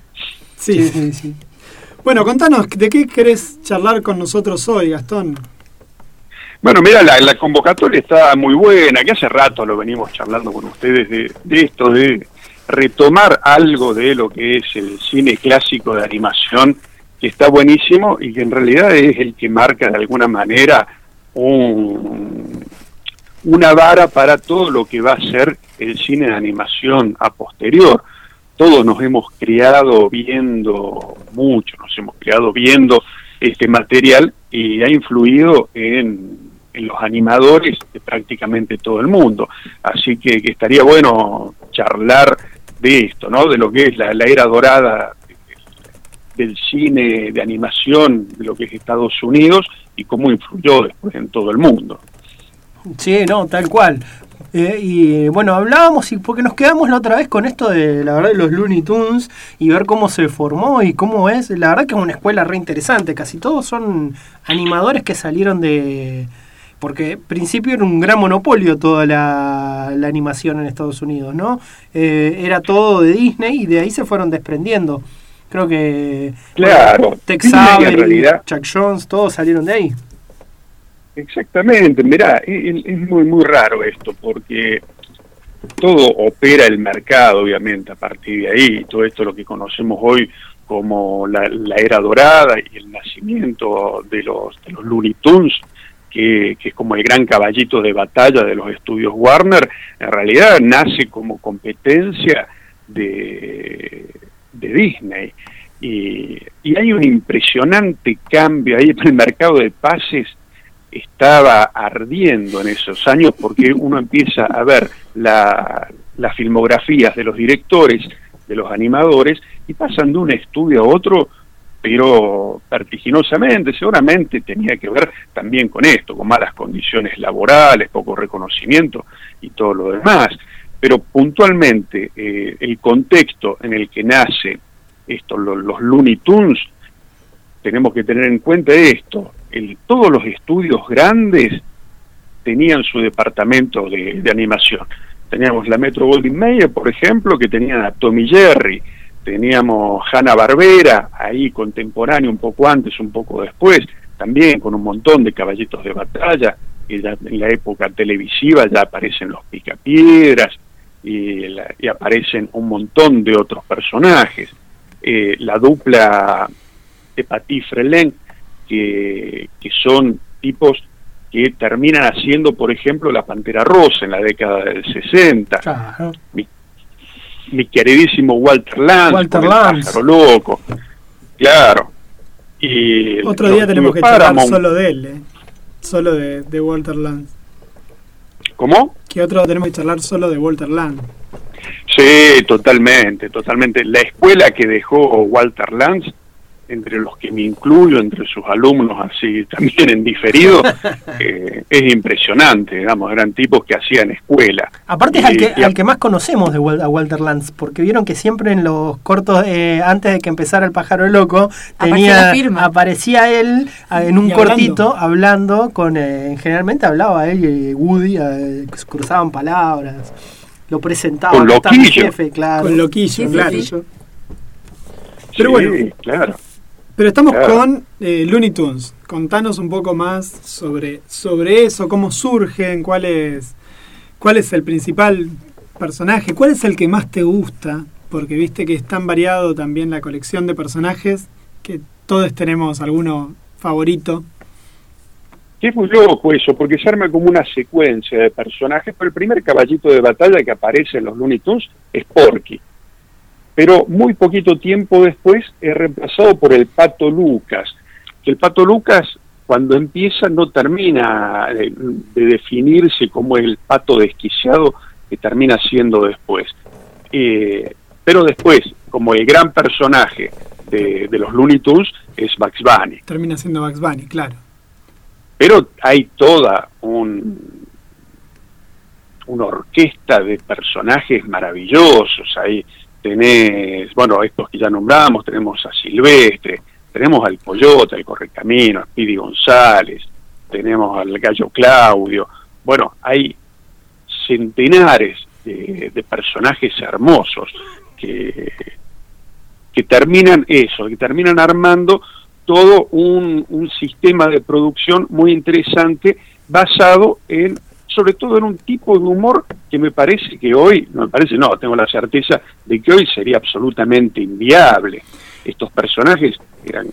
Sí, sí, sí. Bueno, contanos, ¿de qué querés charlar con nosotros hoy, Gastón? Bueno, mira, la, la convocatoria está muy buena, que hace rato lo venimos charlando con ustedes de, de esto, de retomar algo de lo que es el cine clásico de animación, que está buenísimo y que en realidad es el que marca de alguna manera un, una vara para todo lo que va a ser el cine de animación a posterior. Todos nos hemos criado viendo mucho, nos hemos criado viendo este material y ha influido en, los animadores de prácticamente todo el mundo. Así que, que estaría bueno charlar de esto, ¿no? De lo que es la, la era dorada del cine de animación de lo que es Estados Unidos y cómo influyó después en todo el mundo. Sí, no, tal cual. Eh, y bueno, hablábamos y porque nos quedamos la otra vez con esto de la verdad de los Looney Tunes y ver cómo se formó y cómo es. La verdad que es una escuela re interesante. Casi todos son animadores que salieron de. Porque al principio era un gran monopolio toda la, la animación en Estados Unidos, ¿no? Eh, era todo de Disney y de ahí se fueron desprendiendo. Creo que. Claro. Tex Avery, Chuck Jones, todos salieron de ahí. Exactamente, mirá, es, muy, muy raro esto, porque todo opera el mercado, obviamente, a partir de ahí, todo esto lo que conocemos hoy como la, la era dorada y el nacimiento de los, de los Looney Tunes, que, que es como el gran caballito de batalla de los estudios Warner, en realidad nace como competencia de, de Disney. Y, y hay un impresionante cambio ahí en el mercado de pases estaba ardiendo en esos años porque uno empieza a ver la- las filmografías de los directores, de los animadores, y pasan de un estudio a otro, pero vertiginosamente, seguramente tenía que ver también con esto, con malas condiciones laborales, poco reconocimiento y todo lo demás. Pero puntualmente eh, el contexto en el que nace esto, lo- los Looney Tunes, tenemos que tener en cuenta esto. El, todos los estudios grandes tenían su departamento de, animación. Teníamos la Metro Goldwyn Mayer, por ejemplo, que tenía a Tommy Jerry. Teníamos Hanna Barbera, ahí contemporáneo, un poco antes, un poco después, también con un montón de caballitos de batalla. Y ya en la época televisiva ya aparecen los picapiedras y, la- y aparecen un montón de otros personajes. Eh, la dupla de Patí Freleng, que, que son tipos que terminan haciendo, por ejemplo, la Pantera Rosa en la década del 60. Claro. Mi, mi queridísimo Walter Lance, Walter loco. Claro. Y Otro los día tenemos que charlar solo de él, ¿eh? Solo de, de Walter Lance. ¿Cómo? Que otro tenemos que charlar solo de Walter Lance. Sí, totalmente, totalmente. La escuela que dejó Walter Lance, entre los que me incluyo, entre sus alumnos, así también en diferido, eh, es impresionante, digamos, eran tipos que hacían escuela. Aparte es al que, y al que más conocemos de a Walter Lance, porque vieron que siempre en los cortos, eh, antes de que empezara el pájaro loco, Aparecía tenía, aparecía él ah, en un hablando. cortito hablando con, eh, generalmente hablaba él y Woody, eh, cruzaban palabras, lo presentaba, Con Loquillo. jefe, claro. Con Loquillo, Sí, sí, claro. sí. Pero sí, bueno. claro. Pero estamos Claro. con eh, Looney Tunes. Contanos un poco más sobre, sobre eso, cómo surgen, cuáles ¿Cuál es el principal personaje? ¿Cuál es el que más te gusta? Porque viste que es tan variado también la colección de personajes que todos tenemos alguno favorito. Es muy loco eso, porque se arma como una secuencia de personajes, pero el primer caballito de batalla que aparece en los Looney Tunes es Porky. Pero muy poquito tiempo después es reemplazado por el Pato Lucas, que el Pato Lucas cuando empieza no termina de, de definirse como el pato desquiciado que termina siendo después. Eh, pero después, como el gran personaje de, de, los Looney Tunes, es Bugs Bunny. Termina siendo Bugs Bunny, claro. Pero hay toda un, una orquesta de personajes maravillosos. Ahí tenés, bueno, estos que ya nombramos, tenemos a Silvestre, tenemos al Coyote, al Correcamino, a Speedy González, tenemos al Gallo Claudio. Bueno, hay centenares de, de personajes hermosos que, que terminan eso, que terminan armando todo un, un sistema de producción muy interesante basado en sobre todo en un tipo de humor que me parece que hoy, no me parece, no, tengo la certeza de que hoy sería absolutamente inviable. Estos personajes eran,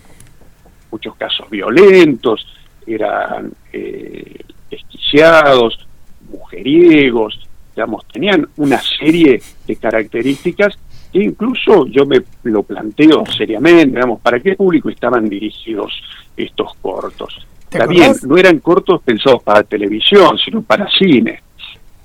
muchos casos, violentos, eran eh, desquiciados, mujeriegos, digamos, tenían una serie de características que incluso yo me lo planteo seriamente, digamos, ¿para qué público estaban dirigidos estos cortos? Está bien, no eran cortos pensados para televisión, sino para cine.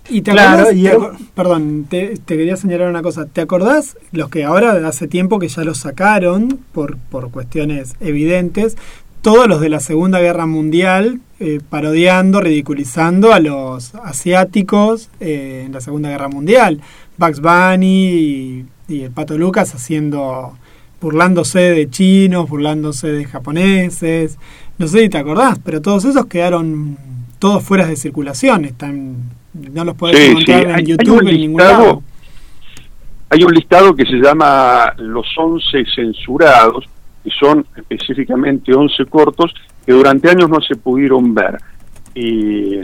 Y te claro, y te, perdón, te, te, quería señalar una cosa. ¿Te acordás los que ahora hace tiempo que ya los sacaron por, por cuestiones evidentes? Todos los de la Segunda Guerra Mundial eh, parodiando, ridiculizando a los asiáticos eh, en la Segunda Guerra Mundial. Bugs Bunny y, y el Pato Lucas haciendo burlándose de chinos, burlándose de japoneses. No sé si te acordás, pero todos esos quedaron todos fuera de circulación. Están, no los puedes sí, encontrar sí. en hay, YouTube hay en ningún lado. Hay un listado que se llama Los 11 Censurados, que son específicamente 11 cortos que durante años no se pudieron ver. Y,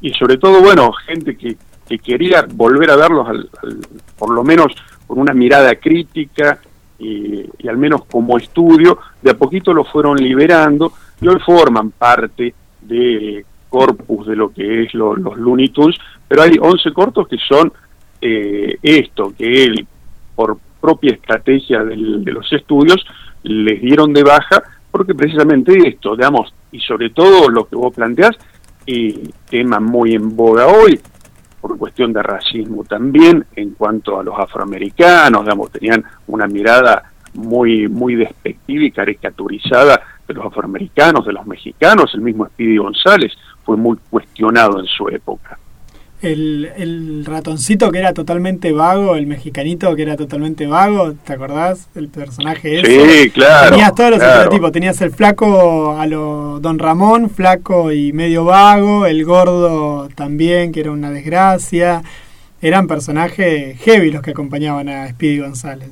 y sobre todo, bueno, gente que, que quería volver a verlos, al, al, por lo menos con una mirada crítica y, y, al menos como estudio, de a poquito lo fueron liberando y hoy forman parte de corpus de lo que es lo, los Looney Tunes, pero hay 11 cortos que son eh, esto, que él, por propia estrategia del, de los estudios, les dieron de baja, porque precisamente esto, digamos, y sobre todo lo que vos planteás, y tema muy en boga hoy, por cuestión de racismo también, en cuanto a los afroamericanos, digamos, tenían una mirada muy, muy despectiva y caricaturizada de los afroamericanos, de los mexicanos, el mismo Speedy González fue muy cuestionado en su época. El, el, ratoncito que era totalmente vago, el mexicanito que era totalmente vago, ¿te acordás? El personaje ese. Sí, claro. Tenías todos los claro. estereotipos, tenías el flaco a lo Don Ramón, flaco y medio vago, el gordo también, que era una desgracia. Eran personajes heavy los que acompañaban a Speedy González.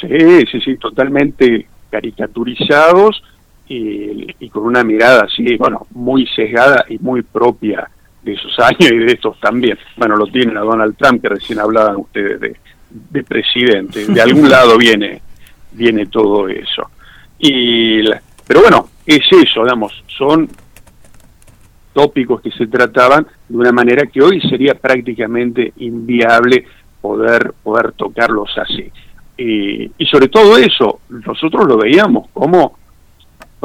Sí, sí, sí, totalmente caricaturizados y, y, con una mirada así, bueno, muy sesgada y muy propia de esos años y de estos también. Bueno, lo tienen a Donald Trump, que recién hablaban ustedes de, de presidente. De algún lado viene, viene todo eso. Y, pero bueno, es eso, digamos, son tópicos que se trataban de una manera que hoy sería prácticamente inviable poder, poder tocarlos así. Y, y sobre todo eso, nosotros lo veíamos como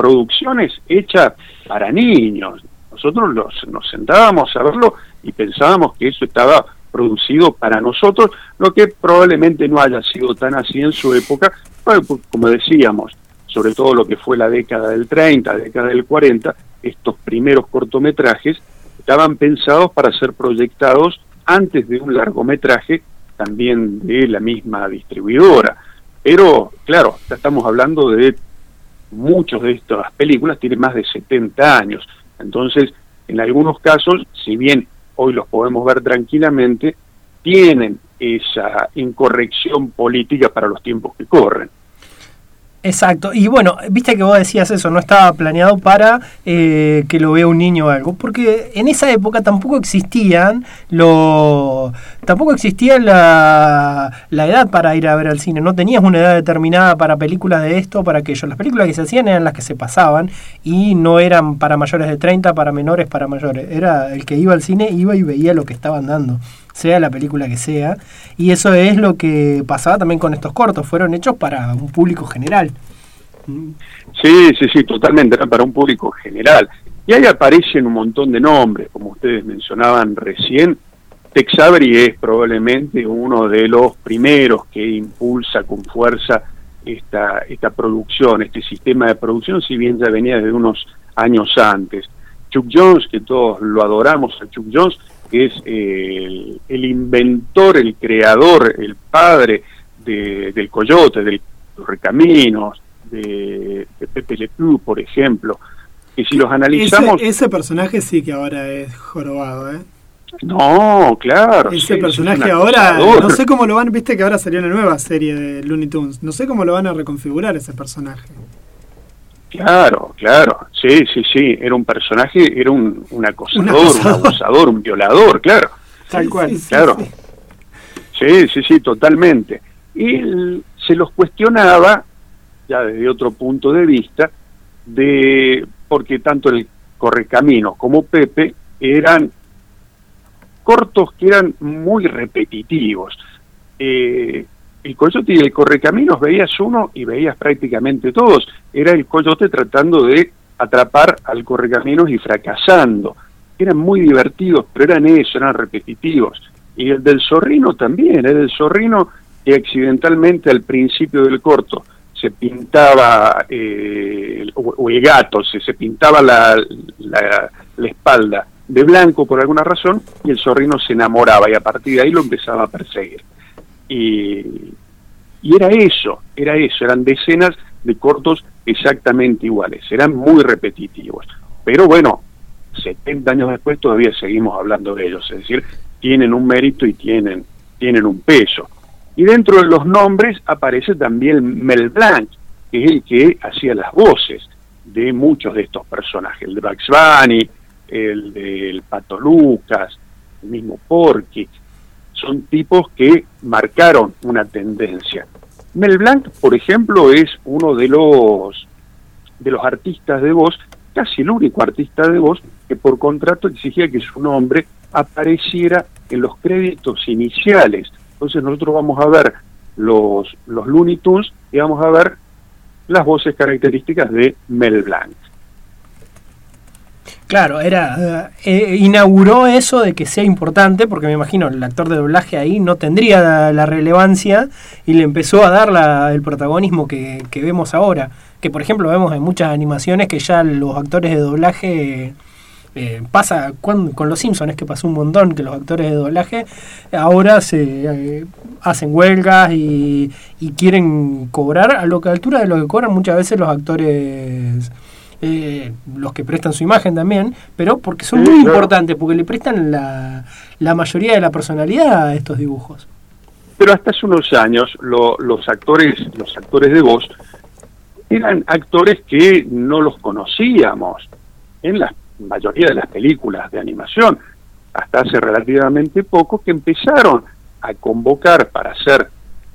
producciones hechas para niños. Nosotros nos sentábamos a verlo y pensábamos que eso estaba producido para nosotros, lo que probablemente no haya sido tan así en su época, como decíamos, sobre todo lo que fue la década del 30, década del 40, estos primeros cortometrajes estaban pensados para ser proyectados antes de un largometraje también de la misma distribuidora. Pero, claro, estamos hablando de muchos de estas películas tienen más de 70 años. Entonces, en algunos casos, si bien hoy los podemos ver tranquilamente, tienen esa incorrección política para los tiempos que corren. Exacto, y bueno, viste que vos decías eso, no estaba planeado para eh, que lo vea un niño o algo, porque en esa época tampoco existían lo, tampoco existía la, la edad para ir a ver al cine, no tenías una edad determinada para películas de esto, para aquello, las películas que se hacían eran las que se pasaban y no eran para mayores de 30, para menores, para mayores, era el que iba al cine, iba y veía lo que estaban dando sea la película que sea. Y eso es lo que pasaba también con estos cortos, fueron hechos para un público general. Sí, sí, sí, totalmente, para un público general. Y ahí aparecen un montón de nombres, como ustedes mencionaban recién. Tex Avery es probablemente uno de los primeros que impulsa con fuerza esta, esta producción, este sistema de producción, si bien ya venía de unos años antes. Chuck Jones, que todos lo adoramos a Chuck Jones, que es el, inventor, el creador, el padre del coyote, del recaminos, de, de Pepe Le Pew, por ejemplo, que si los analizamos... Ese, personaje sí que ahora es jorobado, ¿eh? No, claro. Ese personaje ahora, no sé cómo lo van, viste que ahora salió una nueva serie de Looney Tunes, no sé cómo lo van a reconfigurar ese personaje. Claro, claro, sí, sí, sí, era un personaje, era un, un acosador, un, abusador, un violador, claro. Tal cual. claro. Sí, sí, sí, totalmente. Y se los cuestionaba, ya desde otro punto de vista, de porque tanto el Correcaminos como Pepe eran cortos que eran muy repetitivos. Eh, el coyote y el correcaminos veías uno y veías prácticamente todos. Era el coyote tratando de atrapar al correcaminos y fracasando. Eran muy divertidos, pero eran eso, eran repetitivos. Y el del zorrino también, el del zorrino que accidentalmente al principio del corto se pintaba, eh, o, el gato, se, se pintaba la, la, la espalda de blanco por alguna razón y el zorrino se enamoraba y a partir de ahí lo empezaba a perseguir. Y, era eso, era eso, eran decenas de cortos exactamente iguales, eran muy repetitivos. Pero bueno, 70 años después todavía seguimos hablando de ellos, es decir, tienen un mérito y tienen, tienen un peso. Y dentro de los nombres aparece también Mel Blanc, que es el que hacía las voces de muchos de estos personajes, el de Bugs Bunny, el del Pato Lucas, el mismo Porky, son tipos que marcaron una tendencia. Mel Blanc, por ejemplo, es uno de los de los artistas de voz, casi el único artista de voz que por contrato exigía que su nombre apareciera en los créditos iniciales. Entonces nosotros vamos a ver los, los Looney Tunes y vamos a ver las voces características de Mel Blanc. Claro, era eh, inauguró eso de que sea importante, porque me imagino el actor de doblaje ahí no tendría la, relevancia y le empezó a dar el protagonismo que, vemos ahora. Que por ejemplo vemos en muchas animaciones que ya los actores de doblaje eh, pasa con, los Simpsons, es que pasó un montón que los actores de doblaje ahora se eh, hacen huelgas y, y quieren cobrar a lo que altura de lo que cobran muchas veces los actores eh, los que prestan su imagen también, pero porque son muy importantes, porque le prestan la, la, mayoría de la personalidad a estos dibujos. Pero hasta hace unos años los actores, los actores de voz eran actores que no los conocíamos en la mayoría de las películas de animación. Hasta hace relativamente poco que empezaron a convocar para hacer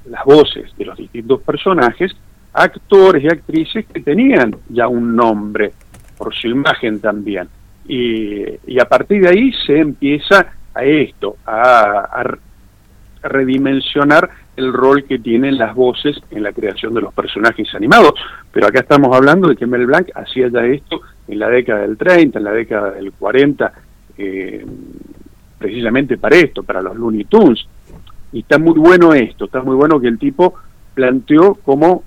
las voces de los distintos personajes actores y actrices que tenían ya un nombre por su imagen también. Y, a partir de ahí se empieza a esto, a, redimensionar el rol que tienen las voces en la creación de los personajes animados. Pero acá estamos hablando de que Mel Blanc hacía ya esto en la década del 30, en la década del 40, eh, precisamente para esto, para los Looney Tunes. Y está muy bueno esto, está muy bueno que el tipo planteó como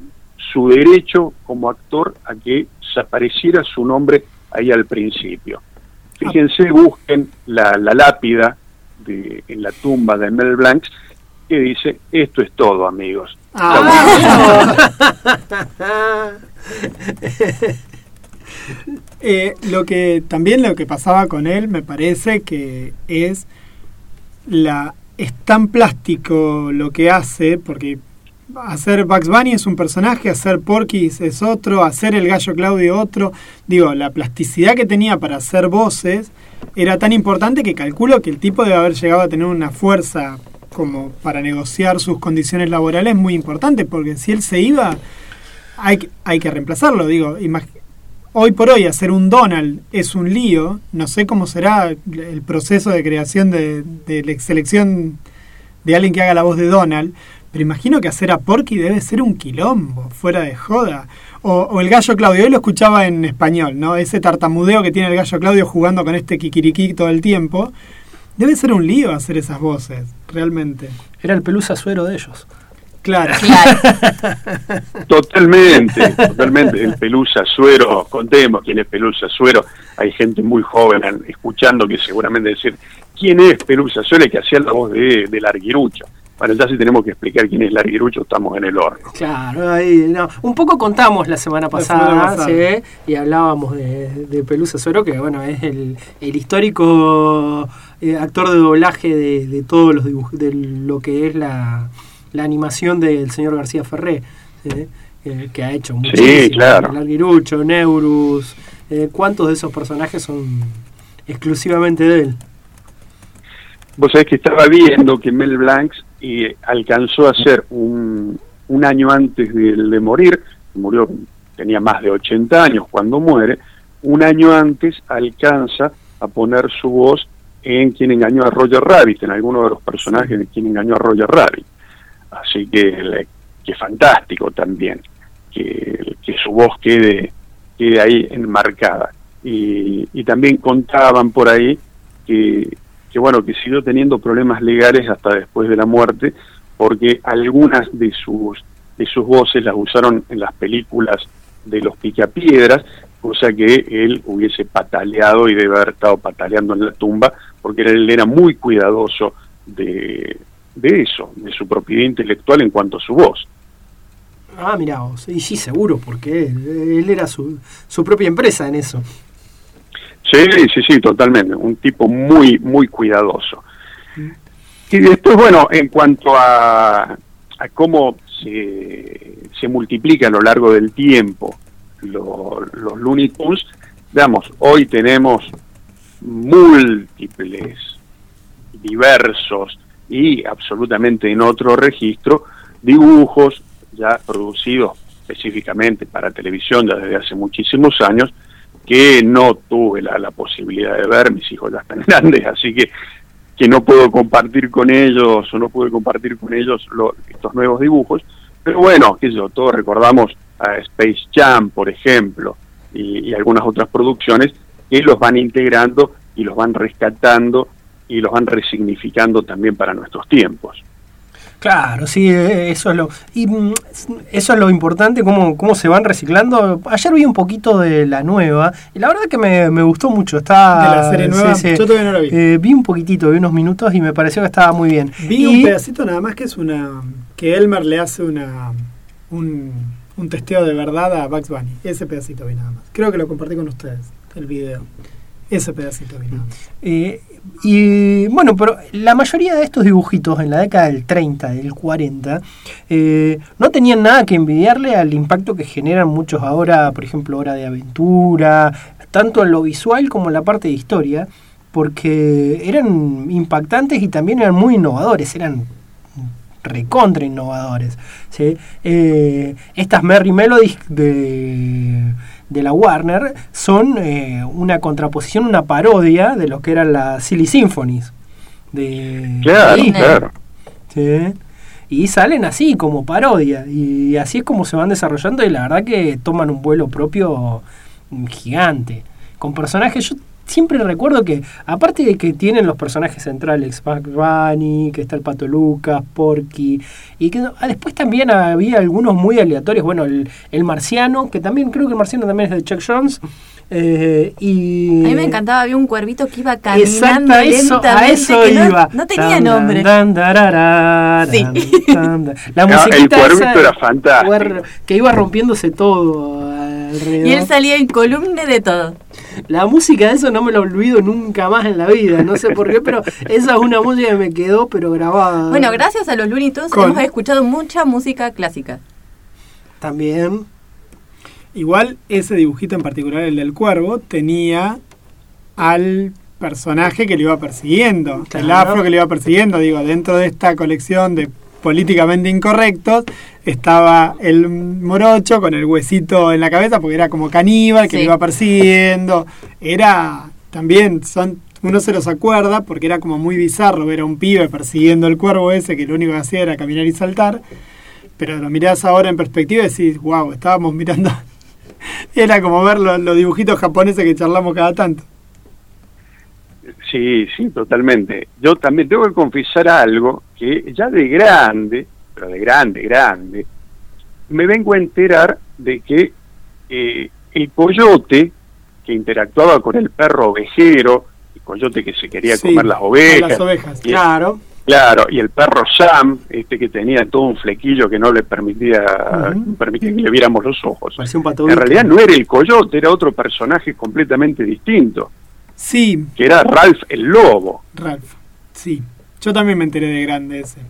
su derecho como actor a que se apareciera su nombre ahí al principio. Fíjense, busquen la, lápida de, en la tumba de Mel Blanc que dice, esto es todo amigos. Ah. Eh, lo que también lo que pasaba con él me parece que es la es tan plástico lo que hace porque hacer Bugs Bunny es un personaje, hacer Porky es otro, hacer el gallo Claudio otro. Digo, la plasticidad que tenía para hacer voces era tan importante que calculo que el tipo debe haber llegado a tener una fuerza como para negociar sus condiciones laborales muy importante, porque si él se iba, hay, que- hay que reemplazarlo. Digo, hoy por hoy hacer un Donald es un lío. No sé cómo será el proceso de creación de, de la selección de alguien que haga la voz de Donald. Pero imagino que hacer a Porky debe ser un quilombo, fuera de joda. O, o el gallo Claudio, hoy lo escuchaba en español, ¿no? Ese tartamudeo que tiene el gallo Claudio jugando con este kikiriki todo el tiempo. Debe ser un lío hacer esas voces, realmente. Era el pelusa suero de ellos. Claro. Totalmente, totalmente. El Pelusa Suero, contemos quién es Pelusa Suero. Hay gente muy joven an- escuchando que seguramente decir, ¿quién es Pelusa Suero? El que hacía la voz de, de Larguirucho. Bueno, ya si tenemos que explicar quién es Larguirucho, estamos en el horno. Claro, ahí, no. un poco contamos la semana pasada, semana pasada. ¿sí? y hablábamos de, de Pelusa Suero, que bueno, es el, el histórico eh, actor de doblaje de, de todos los dibujos, de lo que es la, la animación del señor García Ferré, ¿sí? Eh, que ha hecho muchísimo. claro. Larguirucho, Neurus, eh, ¿cuántos de esos personajes son exclusivamente de él? Vos sabés que estaba viendo que Mel Blancs y alcanzó a ser un, un año antes de, de morir, murió, tenía más de 80 años cuando muere, un año antes alcanza a poner su voz en quien engañó a Roger Rabbit, en alguno de los personajes de quien engañó a Roger Rabbit. Así que, que fantástico también, que, que su voz quede, quede ahí enmarcada. Y, y también contaban por ahí que, que bueno, que siguió teniendo problemas legales hasta después de la muerte, porque algunas de sus, de sus voces las usaron en las películas de los picapiedras, cosa que él hubiese pataleado y debe haber estado pataleando en la tumba, porque él era muy cuidadoso de, de eso, de su propiedad intelectual en cuanto a su voz. Ah, mira y sí, seguro, porque él, él era su, su propia empresa en eso. Sí, sí, sí, totalmente. Un tipo muy, muy cuidadoso. Y después, bueno, en cuanto a, a cómo se, se multiplica a lo largo del tiempo lo- los Looney Tunes, veamos, hoy tenemos múltiples, diversos y absolutamente en otro registro, dibujos ya producidos específicamente para televisión desde hace muchísimos años, que no tuve la, posibilidad de ver, mis hijos ya están grandes, así que que no puedo compartir con ellos o no pude compartir con ellos lo- estos nuevos dibujos, pero bueno, qué sé yo, todos recordamos a Space Jam, por ejemplo, y algunas otras producciones que los van integrando y los van rescatando y los van resignificando también para nuestros tiempos. Claro, sí, eh, eso es lo y mm, eso es lo importante, cómo, cómo se van reciclando. Ayer vi un poquito de la nueva y la verdad que me, me gustó mucho. Está, ¿De la serie nueva? Yo todavía no la vi. Eh, vi un poquitito, vi unos minutos y me pareció que estaba muy bien. Vi Y- un pedacito nada más que es una. que Elmer le hace una. un, un testeo de verdad a Bugs Bunny. Ese pedacito vi nada más. Creo que lo compartí con ustedes, el video. Ese pedacito vi nada más. Eh, y bueno, pero la mayoría de estos dibujitos en la década del 30, del 40, eh, no tenían nada que envidiarle al impacto que generan muchos ahora, por ejemplo, Hora de Aventura, tanto en lo visual como en la parte de historia, porque eran impactantes y también eran muy innovadores, eran recontra innovadores. Eh, estas Merry Melodies de, de la Warner son eh, una contraposición, una parodia de lo que eran las Silly Symphonies. De Claro, Disney. claro. ¿sí? Y salen así, como parodia. Y así es como se van desarrollando y la verdad que toman un vuelo propio mm, gigante. Con personajes, yo siempre recuerdo que, aparte de que tienen los personajes centrales, Bugs Bunny, que está el Pato Lucas, Porky, y que ah, después también había algunos muy aleatorios, bueno, el, el Marciano, que también creo que el Marciano también es de Chuck Jones, eh, y... A mí me encantaba, había un cuervito que iba caminando Exacto, a eso, lentamente, a eso que no- iba. No, tenía Tan, nombre. dan, darara, Sí. dan, dan. La Ah, el musiquita cuervito esa era fantástico. que iba rompiéndose todo alrededor. Y él salía incoluble de todo. La música de eso no me la olvido nunca más en la vida, no sé por qué, pero esa es una música que me quedó pero grabada. Bueno, gracias a los Looney Tunes Con- hemos escuchado mucha música clásica. También. Igual ese dibujito en particular, el del cuervo, tenía al personaje que le iba persiguiendo, el afro que le iba persiguiendo, digo, dentro de esta colección de políticamente incorrectos estaba el morocho con el huesito en la cabeza porque era como caníbal que Sí. le iba persiguiendo, era también son uno se los acuerda porque era como muy bizarro ver a un pibe persiguiendo el cuervo ese que lo único que hacía era caminar y saltar, pero lo mirás ahora en perspectiva y decís, wow, estábamos mirando era como ver los, los dibujitos japoneses que charlamos cada tanto. Sí, sí, totalmente. Yo también tengo que confesar algo que ya de grande, pero de grande, grande, me vengo a enterar de que eh, el coyote que interactuaba con el perro ovejero, el coyote que se quería Sí, comer las ovejas, las ovejas, y- Claro. claro, y el perro Sam, este que tenía todo un flequillo que no le permitía, permitía que le viéramos los ojos. Un En realidad no era el coyote, era otro personaje completamente distinto, Sí, que era Ralph el lobo. Ralph. Sí. Yo también me enteré de grande ese.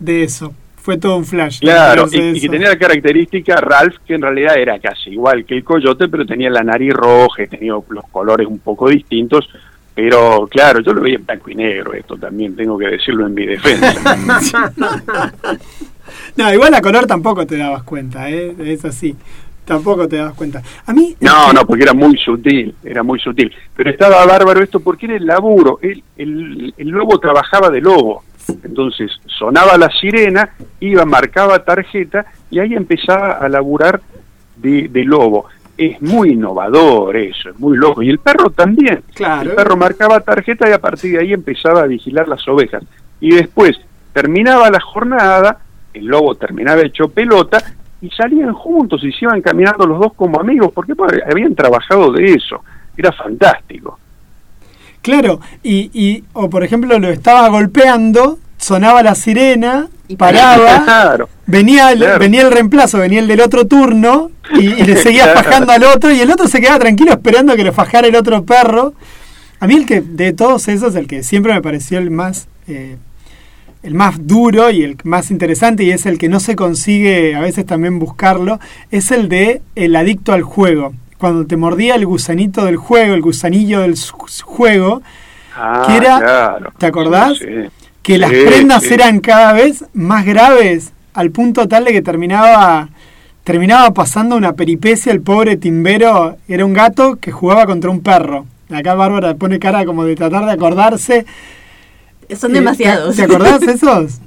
De eso. Fue todo un flash. Claro, y, que tenía la característica Ralph, que en realidad era casi igual que el coyote, pero tenía la nariz roja tenía los colores un poco distintos. Pero claro, yo lo veía en blanco y negro, esto también tengo que decirlo en mi defensa. No, igual a color tampoco te dabas cuenta, ¿eh? Es así. Tampoco te dabas cuenta. A mí. No, no, porque era muy sutil, era muy sutil. Pero estaba bárbaro esto porque era el laburo. El, el, el lobo trabajaba de lobo. Entonces sonaba la sirena, iba, marcaba tarjeta y ahí empezaba a laburar de, de lobo. Es muy innovador eso, es muy loco. Y el perro también. Claro. El perro marcaba tarjeta y a partir de ahí empezaba a vigilar las ovejas. Y después terminaba la jornada, el lobo terminaba hecho pelota y salían juntos y se iban caminando los dos como amigos porque habían trabajado de eso. Era fantástico. Claro, y, y, o por ejemplo, lo estaba golpeando, sonaba la sirena, Y paraba, Claro. venía el, Claro. venía el reemplazo, venía el del otro turno, y, y le seguía Claro. fajando al otro, y el otro se quedaba tranquilo esperando que lo fajara el otro perro. A mí el que, de todos esos, el que siempre me pareció el más, eh, el más duro y el más interesante, y es el que no se consigue a veces también buscarlo, es el de el adicto al juego. Cuando te mordía el gusanito del juego, el gusanillo del juego, Ah, Que era- claro. ¿te acordás? Sí. que las Sí, prendas sí. eran cada vez más graves al punto tal de que terminaba terminaba pasando una peripecia el pobre timbero era un gato que jugaba contra un perro acá Bárbara pone cara como de tratar de acordarse Son Eh, demasiados. ¿te, acordás de esos?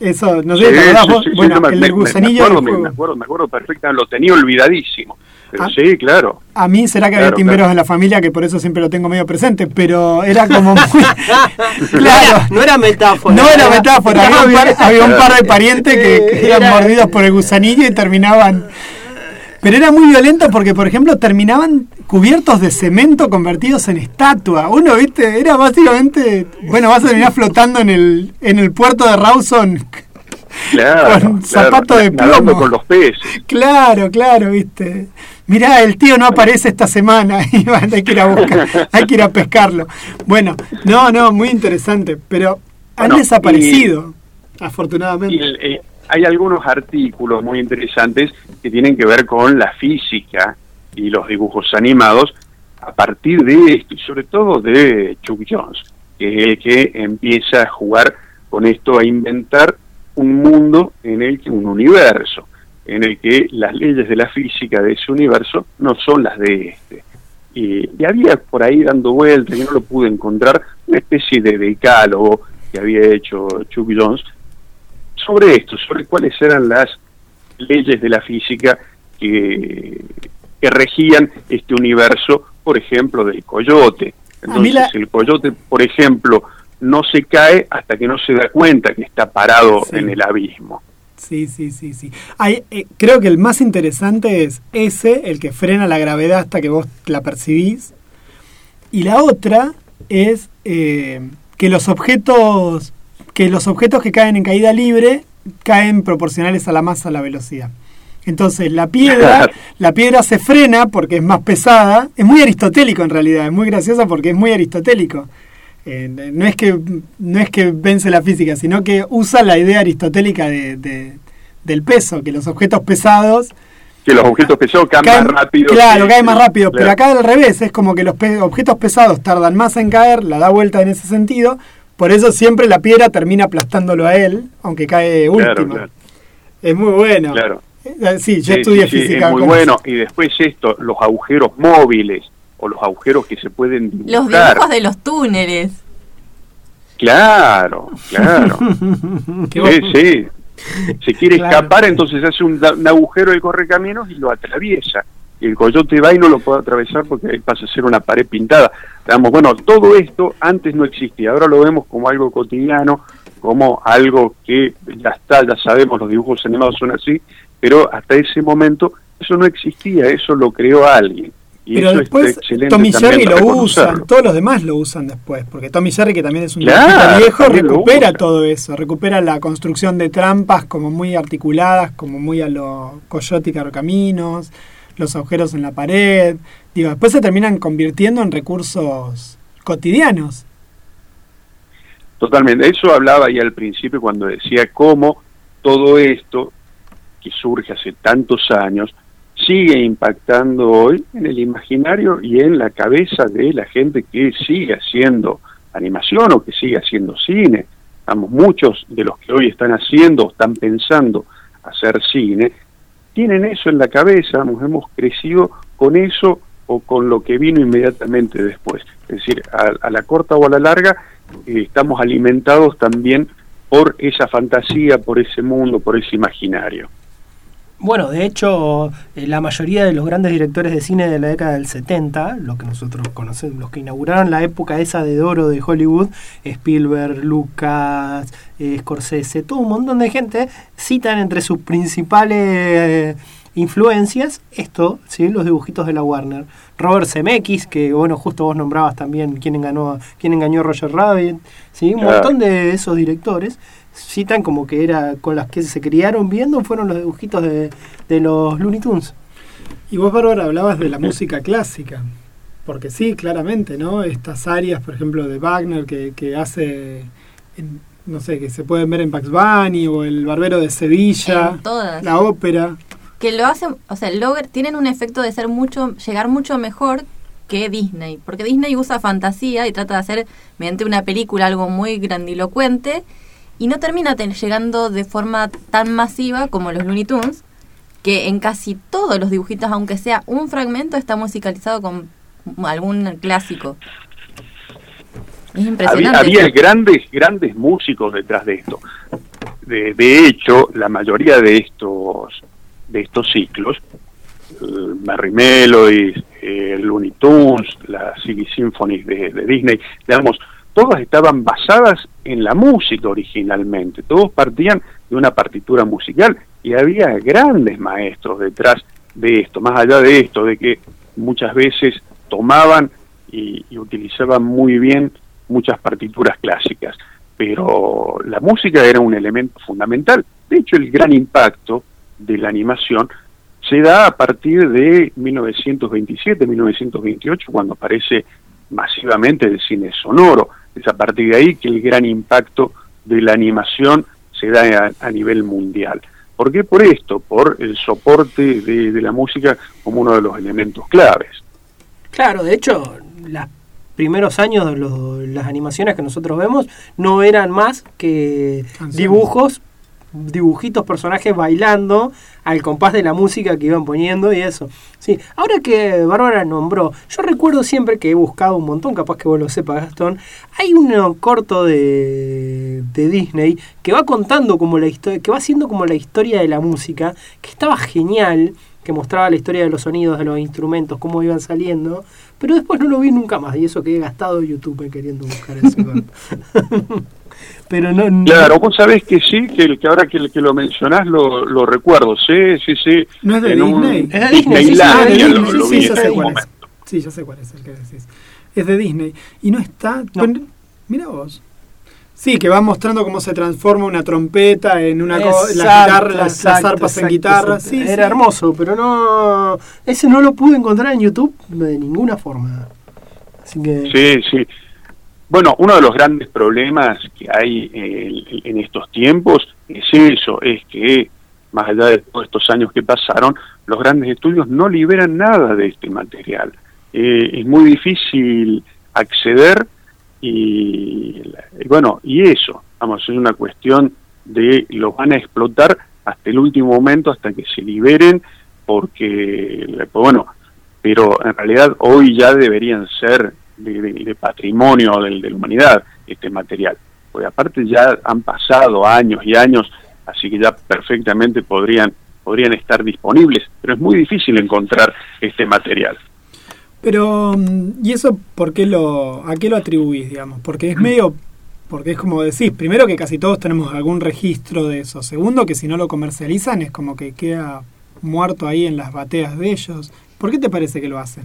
eso no sé Sí, ¿te acordás sí, vos? sí, sí, bueno no, el me- del gusanillo me del acuerdo, me, acuerdo, me acuerdo perfectamente, lo tenía olvidadísimo. Pero Ah. sí, claro. a mí será que había timberos claro. en la familia que por eso siempre lo tengo medio presente pero era como muy No claro era, no era metáfora. No era metáfora, había un par, había un par de parientes que, que eran era- mordidos por el gusanillo y terminaban. Pero era muy violento porque, por ejemplo, terminaban cubiertos de cemento convertidos en estatua. Uno, viste, era básicamente. Bueno, vas a terminar flotando en el, en el puerto de Rawson. Claro, Con claro, zapato de nadando plomo. con los peces. Claro, claro, viste. Mirá, el tío no aparece esta semana. y hay que ir a buscar, hay que ir a pescarlo. Bueno, no, no, muy interesante. Pero han Bueno, desaparecido, afortunadamente. Y el- eh, hay algunos artículos muy interesantes que tienen que ver con la física y los dibujos animados a partir de esto, y sobre todo de Chuck Jones, que es el que empieza a jugar con esto, a inventar un mundo en el que, un universo, en el que las leyes de la física de ese universo no son las de este. Y, y había por ahí dando vueltas, que no lo pude encontrar, una especie de decálogo que había hecho Chuck Jones sobre esto, sobre cuáles eran las leyes de la física que, que regían este universo, por ejemplo, del coyote. Entonces, la- el coyote, por ejemplo, no se cae hasta que no se da cuenta que está parado Sí. en el abismo. Sí, sí, sí, sí. Hay, eh, creo que el más interesante es ese, el que frena la gravedad hasta que vos la percibís. Y la otra es eh, que los objetos que los objetos que caen en caída libre caen proporcionales a la masa a la velocidad. Entonces la piedra, la piedra se frena porque es más pesada. Es muy aristotélico en realidad, es muy gracioso porque es muy aristotélico. Eh, no es que no es que vence la física, sino que usa la idea aristotélica de, de- del peso, que los objetos pesados Que los objetos pesados caen, caen- más rápido. Claro, que- caen más rápido, pero claro. acá al revés, es como que los pe- objetos pesados tardan más en caer, la da vuelta en ese sentido, por eso siempre la piedra termina aplastándolo a él, aunque cae Claro, último. claro, Es muy bueno. claro. Eh, Sí, yo Sí, estudié sí, física. es muy bueno. Y después esto, los agujeros móviles o los agujeros que se pueden Los dibujar. dibujos de los túneles. Claro, claro. Sí, sí. Se quiere Claro. escapar, entonces hace un, agujero el correcaminos y lo atraviesa. Y el coyote va y no lo puede atravesar porque ahí pasa a ser una pared pintada. Digamos, bueno, todo esto antes no existía, ahora lo vemos como algo cotidiano, como algo que ya está, ya sabemos, los dibujos animados son así, pero hasta ese momento eso no existía, eso lo creó alguien. Y Pero después Tommy Jerry lo usan, todos los demás lo usan después, porque Tommy Jerry, que también es un Claro, viejo, recupera todo eso, recupera la construcción de trampas como muy articuladas, como muy a lo Coyote y Carcaminos, los agujeros en la pared. Digo, después se terminan convirtiendo en recursos cotidianos. Totalmente. Eso hablaba ya al principio cuando decía cómo todo esto que surge hace tantos años sigue impactando hoy en el imaginario y en la cabeza de la gente que sigue haciendo animación o que sigue haciendo cine. Estamos muchos de los que hoy están haciendo o están pensando hacer cine tienen eso en la cabeza, hemos, hemos crecido con eso o con lo que vino inmediatamente después. Es decir, a, a la corta o a la larga eh, estamos alimentados también por esa fantasía, por ese mundo, por ese imaginario. Bueno, de hecho, eh, la mayoría de los grandes directores de cine de la década del 70, lo que nosotros conocemos, los que inauguraron la época esa de oro de Hollywood, Spielberg, Lucas, eh, Scorsese, todo un montón de gente, citan entre sus principales eh, influencias esto, ¿sí? los dibujitos de la Warner. Robert Zemeckis, que bueno, justo vos nombrabas también quién engañó, quién engañó a Roger Rabbit, ¿sí? un montón de esos directores citan como que era con las que se criaron viendo fueron los dibujitos de, de los Looney Tunes. Y vos, Bárbara, hablabas de la música clásica. Porque sí, claramente, ¿no? Estas áreas, por ejemplo, de Wagner que, que hace, en- no sé, que se pueden ver en Bugs Bunny o El Barbero de Sevilla, En todas. la ópera. que lo hacen, o sea, logr- tienen un efecto de ser mucho, llegar mucho mejor que Disney, porque Disney usa fantasía y trata de hacer mediante una película algo muy grandilocuente y no termina llegando de forma tan masiva como los Looney Tunes, que en casi todos los dibujitos, aunque sea un fragmento, está musicalizado con algún clásico. Es Había, impresionante. había grandes, grandes músicos detrás de esto. De, de hecho, la mayoría de estos, de estos ciclos, eh, Merry Melodies, eh, Looney Tunes, la Silly Symphony de, de Disney, digamos, todas estaban basadas en la música originalmente, todos partían de una partitura musical y había grandes maestros detrás de esto, más allá de esto, de que muchas veces tomaban y, y utilizaban muy bien muchas partituras clásicas, pero la música era un elemento fundamental. De hecho, el gran impacto de la animación se da a partir de 1927, 1928, cuando aparece masivamente el cine sonoro. Es a partir de ahí que el gran impacto de la animación se da a, a nivel mundial. ¿Por qué? Por esto, por el soporte de, de la música como uno de los elementos claves. Claro, de hecho, los primeros años de los- las animaciones que nosotros vemos no eran más que Canciones. dibujos, dibujitos, personajes bailando al compás de la música que iban poniendo y eso. Sí, ahora que Bárbara nombró, yo recuerdo siempre que he buscado un montón, capaz que vos lo sepas, Gastón, hay un corto de, de Disney que va contando como la historia, que va haciendo como la historia de la música, que estaba genial, que mostraba la historia de los sonidos, de los instrumentos, cómo iban saliendo, pero después no lo vi nunca más, y eso que he gastado YouTube queriendo buscar ese corto. Pero no, no- Claro, vos sabés que sí, que, el- que ahora que, que lo mencionás lo, lo recuerdo, sí, sí, sí. ¿No es de En un Disney? Es de Disney, sí, sí, lo, ya sé cuál es. momento. Sí, ya sé cuál es el que decís. Es de Disney. Y no está... No. mira vos. Sí, que va mostrando cómo se transforma una trompeta en una cosa, la Exacto, guitarra, las, las exacto, arpas en guitarra. exacto. Sí, Era sí. hermoso, pero no. Ese no lo pude encontrar en YouTube de ninguna forma. Así que. Sí, sí. Bueno, uno de los grandes problemas que hay eh, en estos tiempos es eso, es que más allá de todos estos años que pasaron, los grandes estudios no liberan nada de este material. Eh, es muy difícil acceder y, y bueno, y eso, vamos, es una cuestión de lo van a explotar hasta el último momento, hasta que se liberen, porque, bueno, pero en realidad hoy ya deberían ser de, de- de patrimonio de, la humanidad este material. Porque aparte ya han pasado años y años, así que ya perfectamente podrían podrían estar disponibles, pero es muy difícil encontrar este material. Pero, mm, ¿y eso por qué lo, a qué lo atribuís, digamos? Porque es medio, porque es como decís, primero que casi todos tenemos algún registro de eso, segundo que si no lo comercializan es como que queda muerto ahí en las bateas de ellos. ¿Por qué te parece que lo hacen?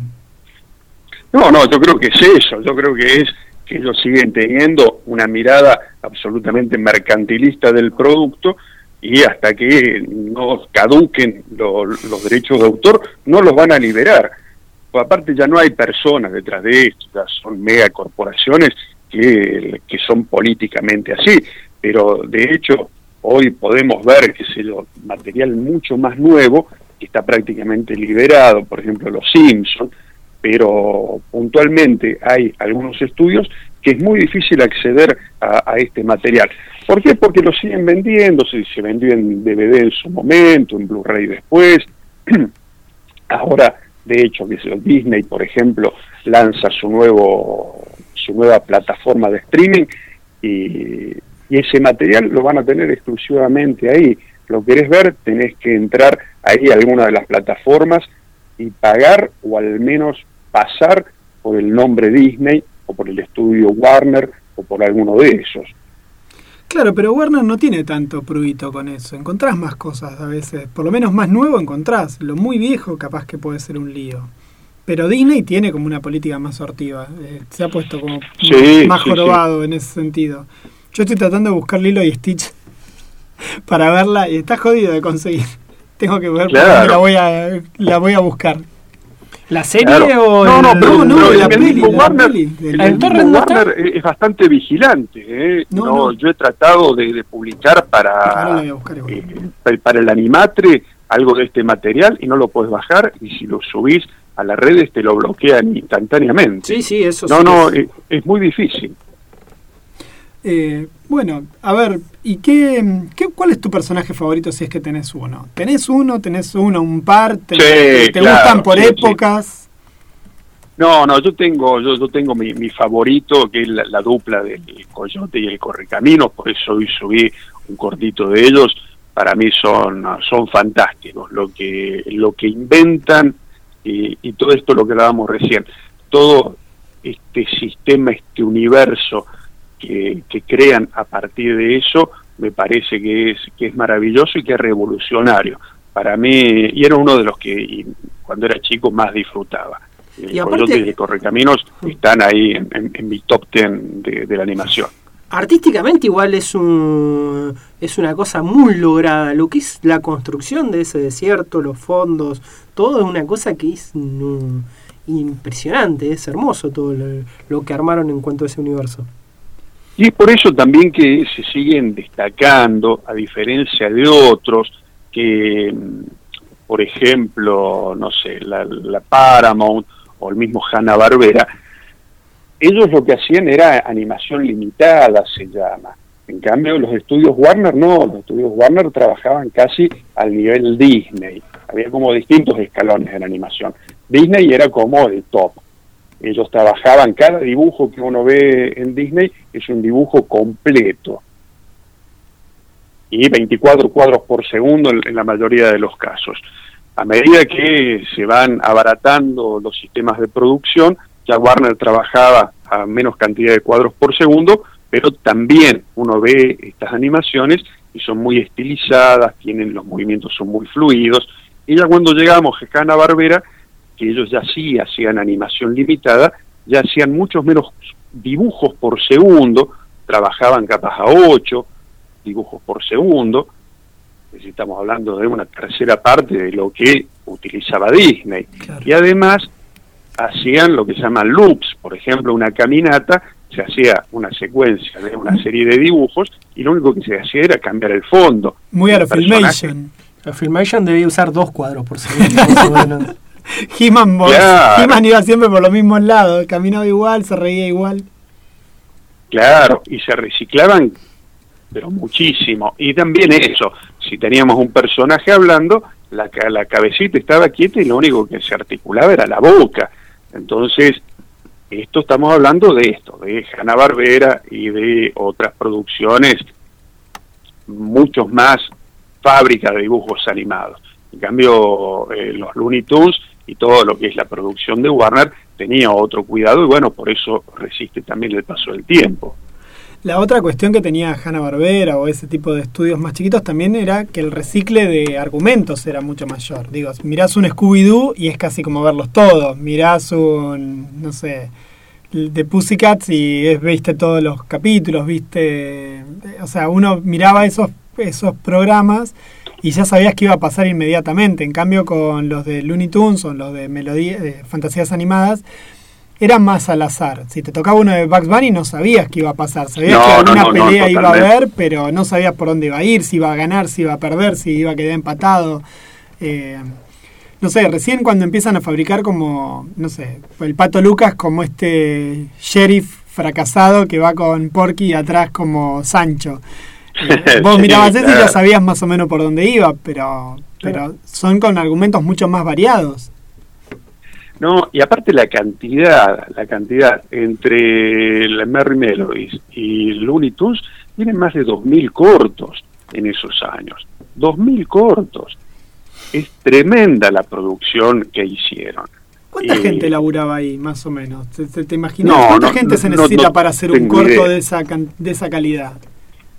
No, no, yo creo que es eso, yo creo que es que ellos siguen teniendo una mirada absolutamente mercantilista del producto y hasta que no caduquen lo- los derechos de autor no los van a liberar. Pues aparte ya no hay personas detrás de esto, ya son megacorporaciones que, que son políticamente así, pero de hecho hoy podemos ver, qué sé yo, material mucho más nuevo que está prácticamente liberado, por ejemplo los Simpsons, pero puntualmente hay algunos estudios que es muy difícil acceder a, este material. ¿Por qué? Porque lo siguen vendiendo, se, se vendió en DVD en su momento, en Blu-ray después. Ahora, de hecho, que Disney, por ejemplo, lanza su nuevo su nueva plataforma de streaming y, y ese material lo van a tener exclusivamente ahí. Lo querés ver, tenés que entrar ahí a alguna de las plataformas y pagar o al menos pasar por el nombre Disney o por el estudio Warner o por alguno de esos. Claro, pero Warner no tiene tanto pruito con eso. Encontrás más cosas a veces. Por lo menos más nuevo encontrás. Lo muy viejo capaz que puede ser un lío. Pero Disney tiene como una política más sortiva. Eh, se ha puesto como Sí, más sí, jorobado en ese sentido. Yo estoy tratando de buscar Lilo y Stitch para verla y está jodido de conseguir. Tengo que ver, Claro. la voy a la voy a buscar. ¿La serie Claro. o no, no, el- pero, no, no, pero la el peli, la Warner, peli el ¿El? Warner es bastante vigilante. ¿eh? No. Yo he tratado de, de publicar para, buscar eh, pa- para el animatre algo de este material y no lo puedes bajar y si lo subís a las redes te lo bloquean instantáneamente. Sí, sí, eso no, sí. no, es- es, es muy difícil. Eh, bueno, a ver, ¿y qué, qué, cuál es tu personaje favorito si es que tenés uno? ¿Tenés uno, tenés uno, un par? ¿Te, Sí, te claro, gustan por sí, sí. épocas? No, no, yo tengo, yo, yo tengo mi, mi favorito, que es la, la dupla del Coyote y el Correcaminos, por eso hoy subí un cortito de ellos. Para mí son, son fantásticos, lo que, lo que inventan y, y todo esto lo que hablábamos recién, todo este sistema, este universo que, que crean a partir de eso, me parece que es, que es maravilloso y que es revolucionario. Para mí, y era uno de los que y cuando era chico más disfrutaba. Y aparte- Coyote y el Correcaminos están ahí en, en- en mi top ten de, de la animación. Artísticamente igual es un es una cosa muy lograda. Lo que es la construcción de ese desierto, los fondos, todo es una cosa que es mm, impresionante, es hermoso todo lo, lo que armaron en cuanto a ese universo. Y es por eso también que se siguen destacando, a diferencia de otros, que, mm, por ejemplo, no sé, la, Paramount o el mismo Hanna-Barbera, ellos lo que hacían era animación limitada, se llama. En cambio, los estudios Warner no, los estudios Warner trabajaban casi al nivel Disney. Había como distintos escalones en animación. Disney era como el top. Ellos trabajaban, cada dibujo que uno ve en Disney es un dibujo completo. Y 24 cuadros por segundo en, la mayoría de los casos. A medida que se van abaratando los sistemas de producción, ya Warner trabajaba a menos cantidad de cuadros por segundo, pero también uno ve estas animaciones y son muy estilizadas, tienen los movimientos son muy fluidos, y ya cuando llegamos a Hanna Barbera, que ellos ya sí hacían animación limitada, ya hacían muchos menos dibujos por segundo, trabajaban capaz a 8 dibujos por segundo, decir, estamos hablando de una tercera parte de lo que utilizaba Disney. Y además hacían lo que se llaman loops, por ejemplo, una caminata, se hacía una secuencia de una serie de dibujos y lo único que se hacía era cambiar el fondo. Muy a la Filmation. La Filmation debía usar dos cuadros por segundo. He-Man Claro. Iba siempre por los mismos lados, caminaba igual, se reía igual. Claro, y se reciclaban, pero muchísimo. Y también eso, si teníamos un personaje hablando, la, la cabecita estaba quieta y lo único que se articulaba era la boca. Entonces, esto estamos hablando de esto, de Hanna-Barbera y de otras producciones, muchos más fábricas de dibujos animados. En cambio, eh, los Looney Tunes y todo lo que es la producción de Warner tenía otro cuidado y bueno, por eso resiste también el paso del tiempo. La otra cuestión que tenía Hanna-Barbera o ese tipo de estudios más chiquitos también era que el recicle de argumentos era mucho mayor. Digo, mirás un Scooby-Doo y es casi como verlos todos. Mirás un, no sé, de Pussycats y es, viste todos los capítulos, viste... O sea, uno miraba esos, esos programas y ya sabías que iba a pasar inmediatamente. En cambio, con los de Looney Tunes o los de melodía, de fantasías animadas, era más al azar. Si te tocaba uno de Bugs Bunny no sabías qué iba a pasar. Sabías No, que alguna no, no, pelea iba a haber, pero no sabías por dónde iba a ir, si iba a ganar, si iba a perder, si iba a quedar empatado. Eh, no sé, recién cuando empiezan a fabricar como, no sé, el Pato Lucas como este sheriff fracasado que va con Porky atrás como Sancho. Vos mirabas eso y ya sabías más o menos por dónde iba, pero, pero son con argumentos mucho más variados. No, y aparte la cantidad, la cantidad entre el Merry Melodies y Looney Tunes, tienen más de 2.000 cortos en esos años. 2.000 cortos. Es tremenda la producción que hicieron. ¿Cuánta Eh, gente laburaba ahí, más o menos? ¿Te, te, te imaginas? No, ¿Cuánta no, gente se necesita para hacer un corto idea. de esa, de esa calidad?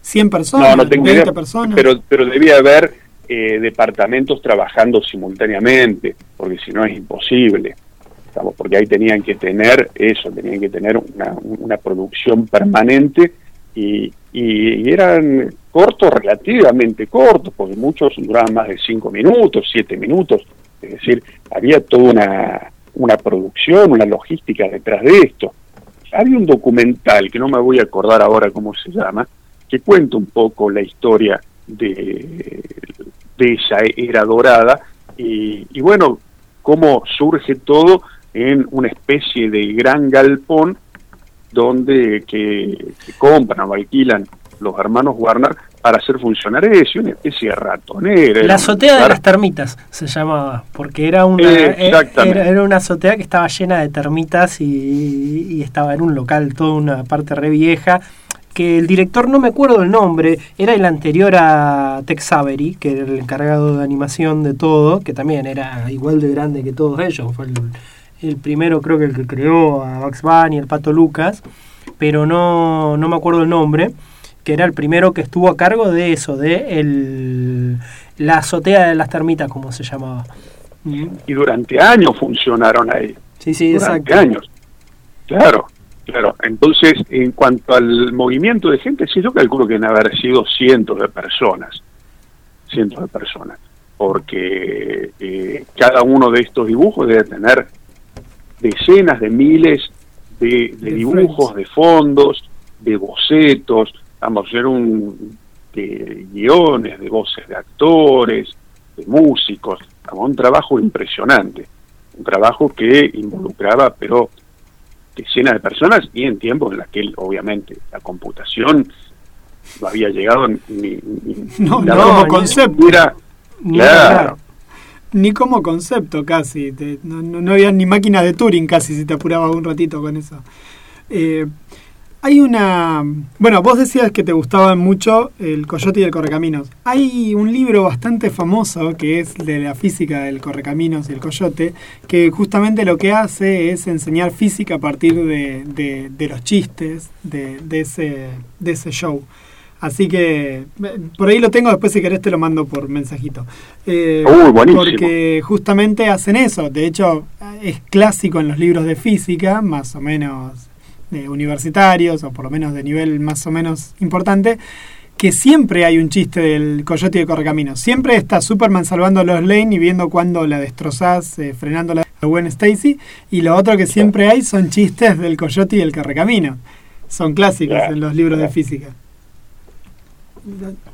¿100 personas? No, no tengo ¿20 idea, personas? Pero, pero debía haber eh, departamentos trabajando simultáneamente, porque si no es imposible. Estamos, porque ahí tenían que tener eso, tenían que tener una, una producción permanente y, y- y eran cortos, relativamente cortos, porque muchos duraban más de cinco minutos, siete minutos. Es decir, había toda una, una producción, una logística detrás de esto. Había un documental, que no me voy a acordar ahora cómo se llama, que cuenta un poco la historia de, de esa era dorada y, y bueno, cómo surge todo en una especie de gran galpón donde que, que compran o alquilan los hermanos Warner para hacer funcionar eso, una especie de ratonera. La azotea de las termitas se llamaba, porque era una, era, era una azotea que estaba llena de termitas y, y estaba en un local, toda una parte re vieja, que el director, no me acuerdo el nombre, era el anterior a Tex Avery, que era el encargado de animación de todo, que también era igual de grande que todos ellos, fue el, el primero creo que el que creó a Bugs Bunny, el Pato Lucas, pero no, no me acuerdo el nombre que era el primero que estuvo a cargo de eso, de el, la azotea de las termitas, como se llamaba. y durante años funcionaron ahí. Sí, sí, durante exacto. años. Claro, claro. Entonces, en cuanto al movimiento de gente, sí, yo calculo que deben haber sido cientos de personas. Cientos de personas. Porque eh, cada uno de estos dibujos debe tener decenas de miles de, dibujos, de fondos, de bocetos, vamos a hacer un de guiones, de voces de actores, de músicos, un trabajo impresionante, un trabajo que involucraba, pero decenas de personas y en tiempos en los que obviamente la computación no había llegado ni, ni- No, no, como ni concepto. Ni claro, hablar. Ni como concepto casi. te- no, no, no había ni máquinas de Turing casi si te apurabas un ratito con eso. Eh, hay una... Bueno, vos decías que te gustaban mucho el Coyote y el Correcaminos. Hay un libro bastante famoso que es de la física del Correcaminos y el Coyote, que justamente lo que hace es enseñar física a partir de, de- de los chistes de, de ese, de ese show. Así que eh, por ahí lo tengo, después si querés te lo mando por mensajito. Eh, Uy, buenísimo. Porque justamente hacen eso. De hecho, es clásico en los libros de física, más o menos eh, universitarios, o por lo menos de nivel más o menos importante, que siempre hay un chiste del coyote y el correcaminos. Siempre está Superman salvando a los Lane y viendo cuando la destrozás, eh, frenando la de Gwen Stacy. Y lo otro que siempre hay son chistes del coyote y el correcaminos. Son clásicos en los libros de física.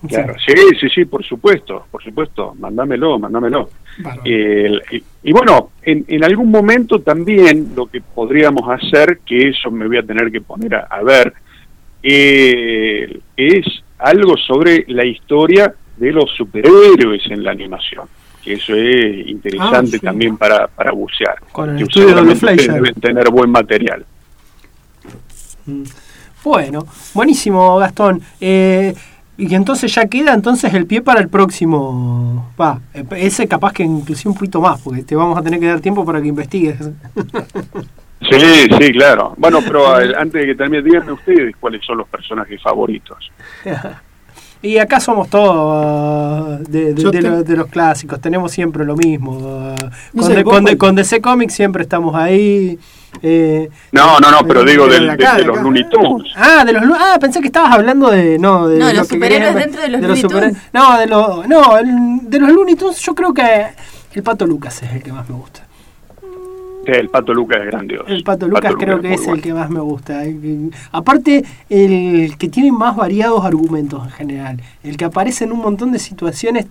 Claro, sí, sí, sí, por supuesto, por supuesto, mándamelo, mándamelo. Bárbaro. Eh, y, y bueno, en, en algún momento también lo que podríamos hacer, que eso me voy a tener que poner a, a ver, eh, es algo sobre la historia de los superhéroes en la animación. Que eso es interesante Ah, sí. también para, para bucear. Con el Que estudio de Fleischer. deben tener buen material. Bueno, buenísimo, Gastón. Eh, y que entonces ya queda entonces el pie para el próximo. Va, ese capaz que inclusive un poquito más, porque te vamos a tener que dar tiempo para que investigues. Sí, sí, claro. Bueno, pero eh, antes de que termine, díganme ustedes cuáles son los personajes favoritos. y acá somos todos uh, de, de- de te- los, de los clásicos, tenemos siempre lo mismo. uh, No con, sé, de- vos con, de- cuál- con DC Comics siempre estamos ahí. eh, No, no, no, pero Eh, digo de del- de, acá, de de los. Looney Tunes. Ah, de los ah, pensé que estabas hablando de no de No, lo los superhéroes dentro de los Looney Tunes. No, de los no, el- de los Looney Tunes yo creo que el Pato Lucas es el que más me gusta. El Pato Lucas es grandioso. El Pato Lucas creo que es el bueno. que más me gusta. El- Aparte, el que tiene más variados argumentos en general. El que aparece en un montón de situaciones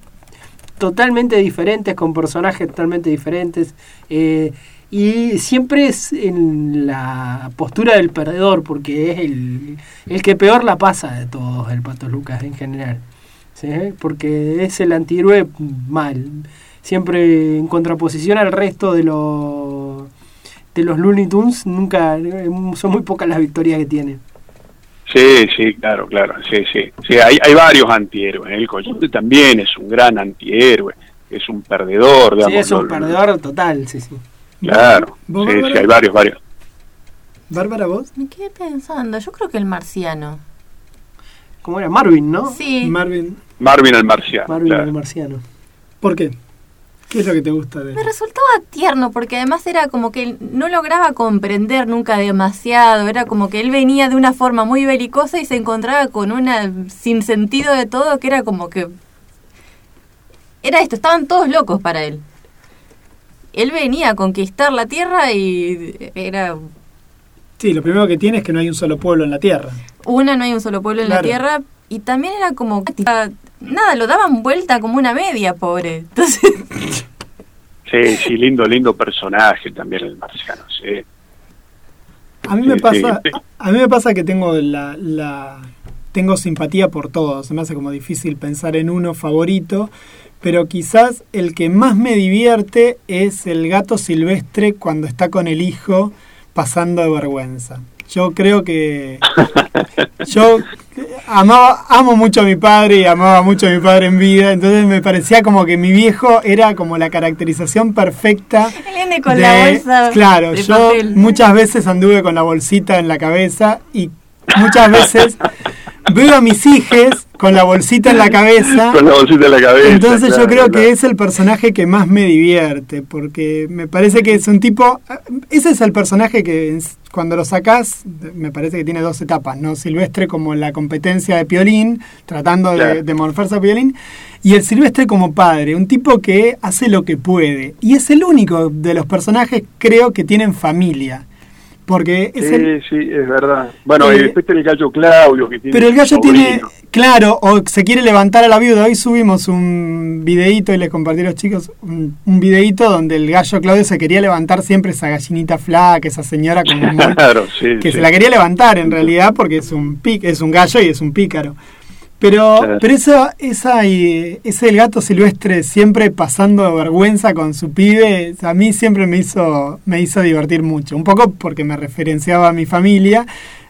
totalmente diferentes, con personajes totalmente diferentes. eh, y siempre es en la postura del perdedor, porque es el, el que peor la pasa de todos, el Pato Lucas en general. ¿sí? Porque es el antihéroe mal. Siempre en contraposición al resto de los de los Looney Tunes, nunca eh, son muy pocas las victorias que tienen. Sí, sí, claro, claro. Sí, sí. sí hay, hay varios antihéroes. El Coyote también es un gran antihéroe. Es un perdedor, digamos. Sí, es un lo- perdedor total, sí, sí. Claro. ¿Vos, Sí, Bárbara? sí, hay varios, varios. Bárbara, vos, Me quedé pensando, yo creo que el marciano. ¿Cómo era? Marvin, ¿no? Sí, Marvin, Marvin el Marciano. Marvin claro. el marciano. ¿por qué? ¿Qué es lo que te gusta de me resultaba tierno porque además era como que él no lograba comprender nunca demasiado, era como que él venía de una forma muy belicosa y se encontraba con una sin sentido de todo que era como que era esto, estaban todos locos para él. Él venía a conquistar la tierra y era Sí, lo primero que tiene es que no hay un solo pueblo en la Tierra. una, no hay un solo pueblo en Claro. la tierra y también era como nada, lo daban vuelta como una media, pobre. Entonces, Sí, sí, lindo, lindo personaje también el Marciano. Sí. A mí me Sí, pasa, sí. a mí me pasa que tengo la, la tengo simpatía por todos. Se me hace como difícil pensar en uno favorito, pero quizás el que más me divierte es el gato silvestre cuando está con el hijo pasando de vergüenza. Yo creo que yo amaba, amo mucho a mi padre y amaba mucho a mi padre en vida, entonces me parecía como que mi viejo era como la caracterización perfecta viene con de- la bolsa Claro, de yo papel. muchas veces anduve con la bolsita en la cabeza y muchas veces veo a mis hijes con la bolsita en la cabeza. Con la bolsita en la cabeza. Entonces yo creo claro. que es el personaje que más me divierte, porque me parece que es un tipo... Ese es el personaje que cuando lo sacás, me parece que tiene dos etapas, ¿no? Silvestre como la competencia de Piolín, tratando de, de morfarse a Piolín, y el Silvestre como padre, un tipo que hace lo que puede. Y es el único de los personajes, creo, que tienen familia. Porque es Sí, el, sí, es verdad. Bueno, Eh, y después el gallo Claudio que tiene pero el gallo tiene, claro, o se quiere levantar a la viuda. Hoy subimos un videíto y les compartí a los chicos un, un videíto donde el gallo Claudio se quería levantar siempre esa gallinita flaca, esa señora como muy- Claro, sí. que sí. se la quería levantar en realidad porque es un pic, es un gallo y es un pícaro. Pero, Claro. pero esa, esa, eh, ese el gato silvestre siempre pasando vergüenza con su pibe, a mí siempre me hizo, me hizo divertir mucho. Un poco porque me referenciaba a mi familia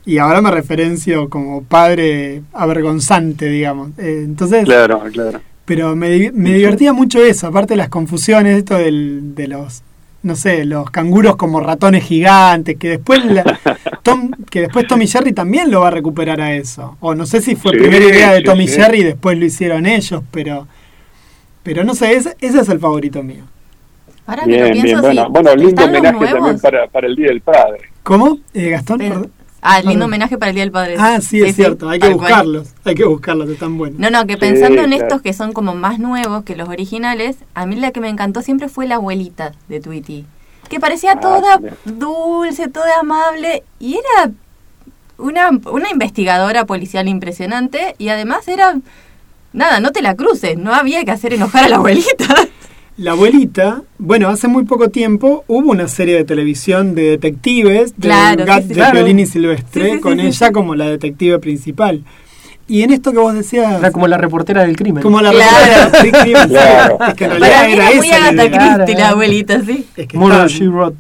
y ahora me referencio como padre avergonzante, digamos. Eh, entonces, Claro, claro. pero me, me divertía mucho eso, aparte de las confusiones, esto del, de los, no sé, los canguros como ratones gigantes, que después la- Tom, que después Tommy Jerry también lo va a recuperar a eso. O no sé si fue Sí, primera idea de sí, Tommy sí. Jerry y después lo hicieron ellos, pero pero no sé, ese, ese es el favorito mío. Ahora que lo Bien, pienso, bien. Bueno, bueno lindo homenaje también para, para el Día del Padre. ¿Cómo? Eh, Gastón, perdón. Ah, lindo homenaje para el Día del Padre. Ah, sí, es cierto, hay que cual. buscarlos, hay que buscarlos, están buenos. No, no, que Sí, pensando en claro. estos que son como más nuevos que los originales, a mí la que me encantó siempre fue la abuelita de Tweety. Que parecía Ah, toda sí. dulce, toda amable y era una, una investigadora policial impresionante y además era... Nada, no te la cruces, no había que hacer enojar a la abuelita. La abuelita, bueno, hace muy poco tiempo hubo una serie de televisión de detectives de, Claro, Gat- sí, sí, de claro. Piolín y Silvestre, Sí, sí, sí, con sí, ella sí. como la detective principal. Y en esto que vos decías, Era como la reportera del crimen. como la Claro. sí, sí, Claro. es que en Para realidad mí era era muy esa la Agatha idea. Christie la abuelita, sí. Es que Murder, She Wrote.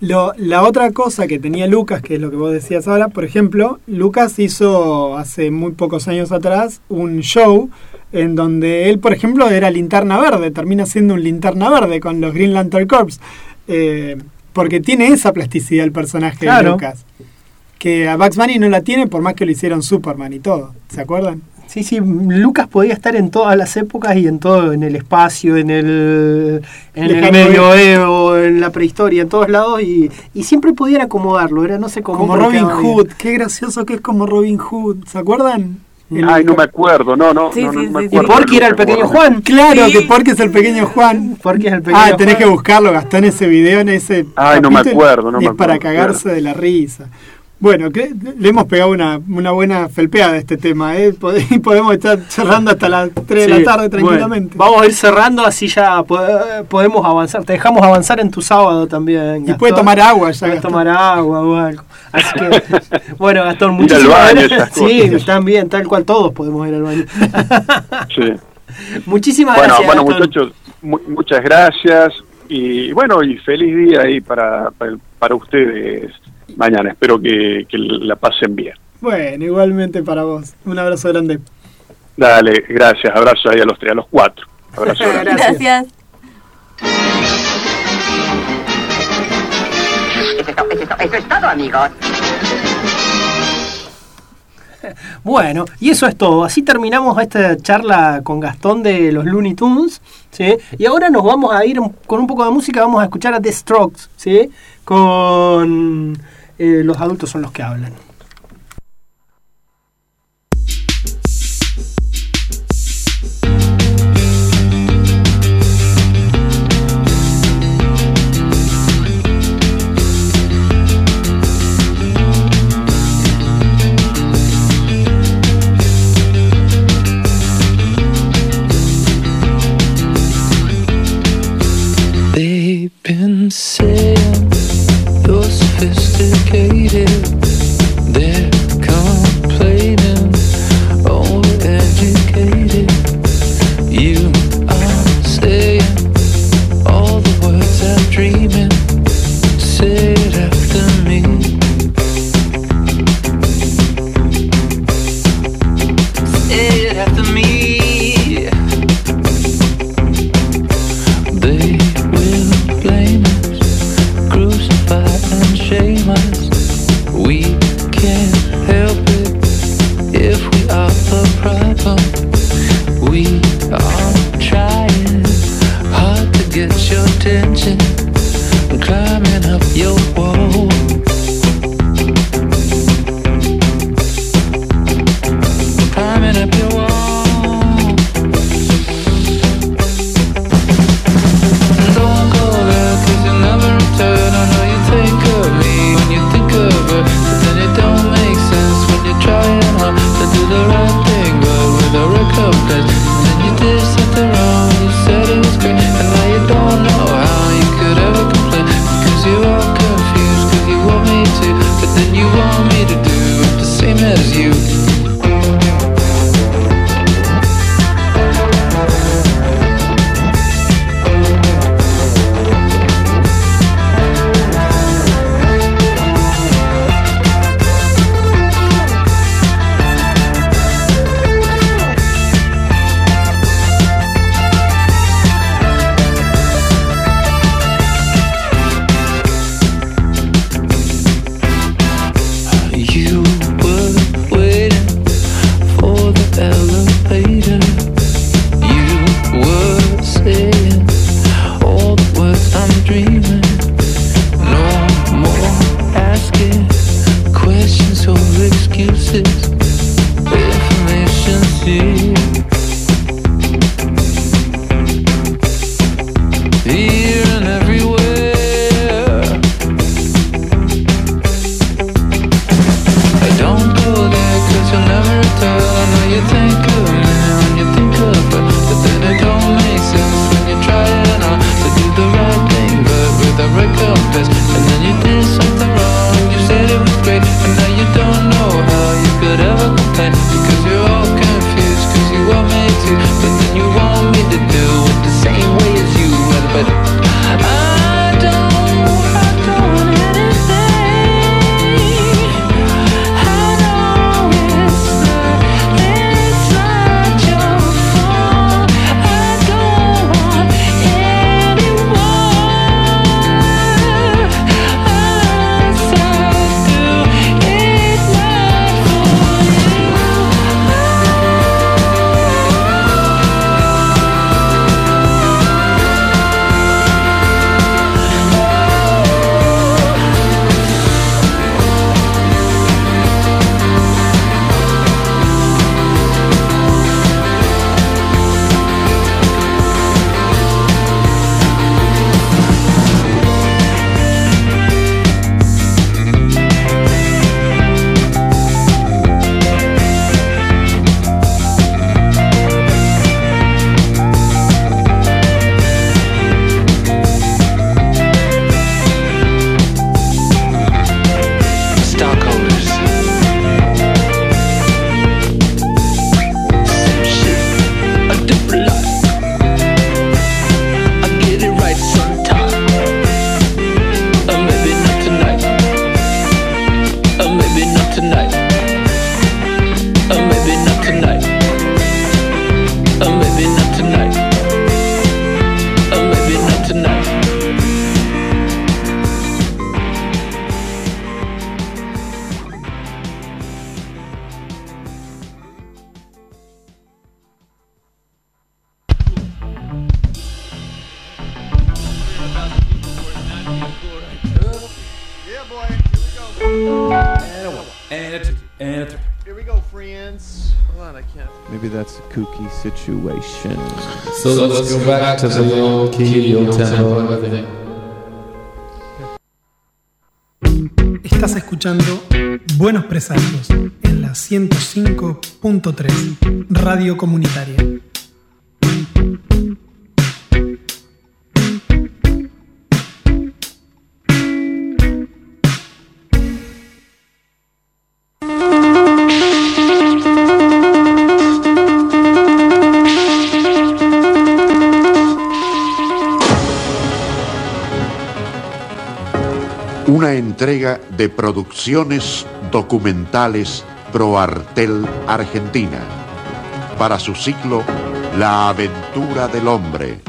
Lo- la otra cosa que tenía Lucas, que es lo que vos decías ahora, por ejemplo, Lucas hizo hace muy pocos años atrás un show en donde él, por ejemplo, era linterna verde, termina siendo un linterna verde con los Green Lantern Corps, eh, porque tiene esa plasticidad el personaje de. Lucas, que a Bugs Bunny no la tiene por más que lo hicieron Superman y todo, ¿se acuerdan? Sí, sí, Lucas podía estar en todas las épocas y en todo, en el espacio, en el, en el medioevo, en la prehistoria, en todos lados y, y siempre podían acomodarlo, era no sé cómo. Como Robin bien. Hood, qué gracioso que es como Robin Hood, ¿se acuerdan? El- Ay, no me acuerdo, no, no, Sí, no, no sí, me sí, Y acuerdo. Porky era el pequeño acuerdo. Juan. Claro, Sí. que porque es el pequeño Juan. Porky es el pequeño Ah, tenés que buscarlo, gastó en ese video, en ese. Ay, no me acuerdo, no es para acuerdo, cagarse de la risa. Bueno, que le hemos pegado una, una buena felpeada a este tema, ¿eh? Podemos estar charlando hasta las 3 de la tarde bueno, tranquilamente. vamos a ir cerrando, así ya po- podemos avanzar. Te dejamos avanzar en tu sábado también. y puede tomar agua ya. Gastón. tomar agua o algo. Así que, bueno, Gastón, baño, gracias. Sí, cosas. también, tal cual todos podemos ir al baño. Sí. muchísimas Bueno, gracias. bueno, Gastón. muchachos, mu- muchas gracias y bueno, y feliz día ahí para, para, para ustedes mañana. Espero que, que la pasen bien. Bueno, igualmente para vos. Un abrazo grande. Dale, gracias, abrazo ahí a los tres, a los cuatro. Abrazo grande. Gracias. Eso es todo, amigos. Bueno, y eso es todo. Así terminamos esta charla con Gastón de los Looney Tunes. ¿sí? Y ahora nos vamos a ir con un poco de música. Vamos a escuchar a The Strokes. ¿sí? Con eh, Los adultos son los que hablan. so sophisticated. There see. Let's go back to the old key, old tempo, everything. Estás escuchando Buenos Presagios en la 105.3 Radio Comunitaria. Entrega de producciones documentales ProArtel Argentina para su ciclo La aventura del hombre.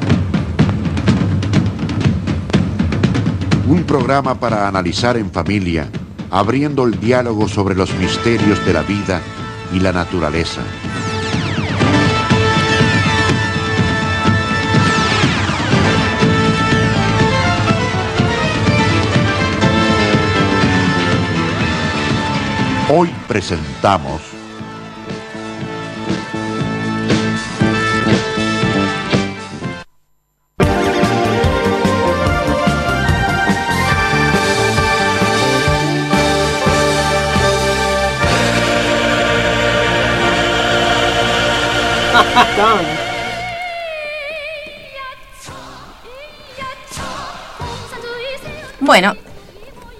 Un programa para analizar en familia, abriendo el diálogo sobre los misterios de la vida y la naturaleza. Hoy presentamos Bueno,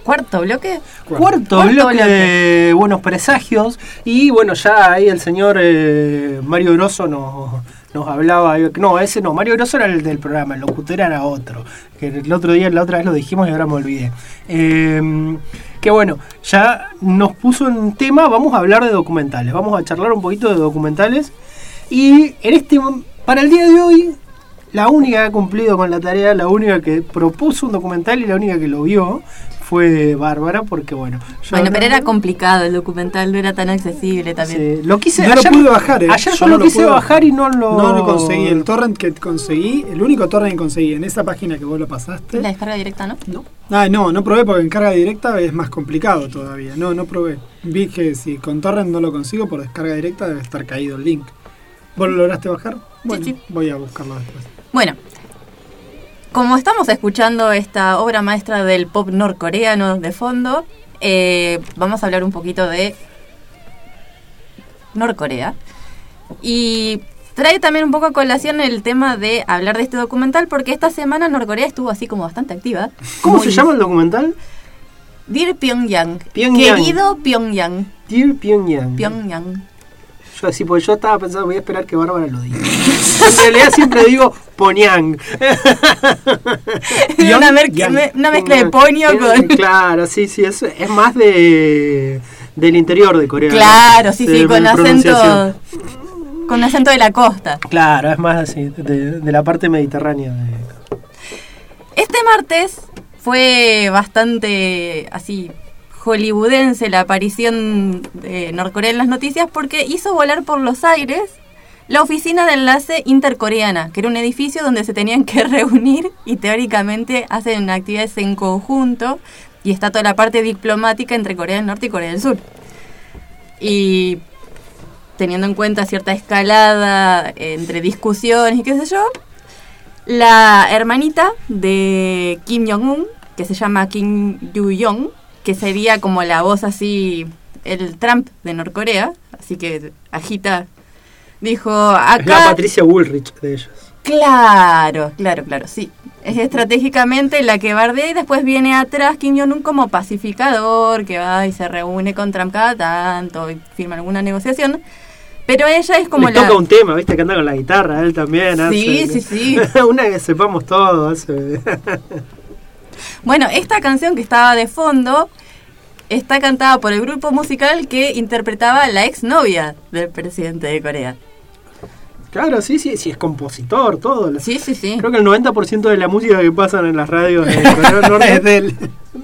cuarto bloque. Cuarto, bloque, de Buenos Presagios. Y bueno, ya ahí el señor eh, Mario Grosso nos, nos hablaba. No, ese no, Mario Grosso era el del programa, el locutor era otro. Que el otro día, la otra vez lo dijimos y ahora me olvidé. Eh, que bueno, ya nos puso en tema, vamos a hablar de documentales. Vamos a charlar un poquito de documentales. Y en este, para el día de hoy, la única que ha cumplido con la tarea, la única que propuso un documental y la única que lo vio fue Bárbara, porque bueno. yo Bueno, pero era complicado el documental, no era tan accesible también. Sí, lo quise, No lo ayer- pude bajar, ¿eh? Ayer yo no lo quise pude bajar y no lo. No lo conseguí. El torrent que conseguí, el único torrent que conseguí en esa página que vos lo pasaste. La descarga directa, ¿no? No. Ah, no, no probé porque en carga directa es más complicado todavía. No, no probé. Vi que si con torrent no lo consigo, por descarga directa debe estar caído el link. ¿Vos lo lograste bajar? Bueno, sí. voy a buscarlo después. Bueno, como estamos escuchando esta obra maestra del pop norcoreano de fondo, eh, vamos a hablar un poquito de Norcorea. Y trae también un poco a colación el tema de hablar de este documental, porque esta semana Norcorea estuvo así como bastante activa. ¿Cómo Muy- se llama el documental? Dear Pyongyang. Pyongyang. Querido Pyongyang. Dear Pyongyang. Pyongyang. Yo así, porque yo estaba pensando, voy a esperar que Bárbara lo diga. en realidad siempre digo Ponyang. una, una mezcla de poño con... Claro, sí, sí, es, es más de del interior de Corea. Claro, sí, sí, con acento... Con acento de la costa. Claro, es más así, de, de la parte mediterránea. de- Este martes fue bastante así hollywoodense la aparición de Norcorea en las noticias porque hizo volar por los aires la oficina de enlace intercoreana, que era un edificio donde se tenían que reunir y teóricamente hacen actividades en conjunto y está toda la parte diplomática entre Corea del Norte y Corea del Sur. Y teniendo en cuenta cierta escalada entre discusiones y qué sé yo, la hermanita de Kim Jong-un, que se llama Kim Yu-yong, que sería como la voz así, el Trump de Norcorea, así que agita, dijo, Es la acá... Patricia Woolrich de ellos. Claro, claro, claro, sí. Es estratégicamente la que bardea y después viene atrás Kim Jong-un como pacificador, que va y se reúne con Trump cada tanto y firma alguna negociación. Pero ella es como Le la... toca un tema, viste, que anda con la guitarra, él también. Sí, hace- sí, sí. Una que sepamos todo. hace- Bueno, esta canción que estaba de fondo está cantada por el grupo musical que interpretaba la exnovia del presidente de Corea. Claro, sí, sí, sí, es compositor, todo. Sí, sí, sí. Creo que el 90% de la música que pasan en las radios de Corea del Norte Es de él.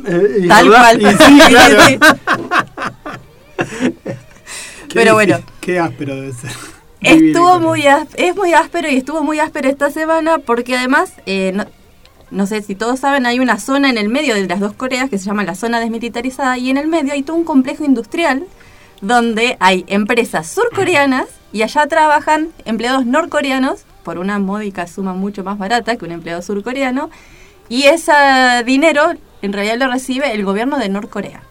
Eh, y Tal ¿verdad? cual. Y sí, claro. Sí, sí. Qué Pero bueno. Qué áspero debe ser. Estuvo muy ás- es muy áspero y estuvo muy áspero esta semana porque además eh, no- no sé si todos saben, hay una zona en el medio de las dos Coreas que se llama la zona desmilitarizada y en el medio hay todo un complejo industrial donde hay empresas surcoreanas y allá trabajan empleados norcoreanos por una módica suma mucho más barata que un empleado surcoreano y ese dinero en realidad lo recibe el gobierno de Norcorea.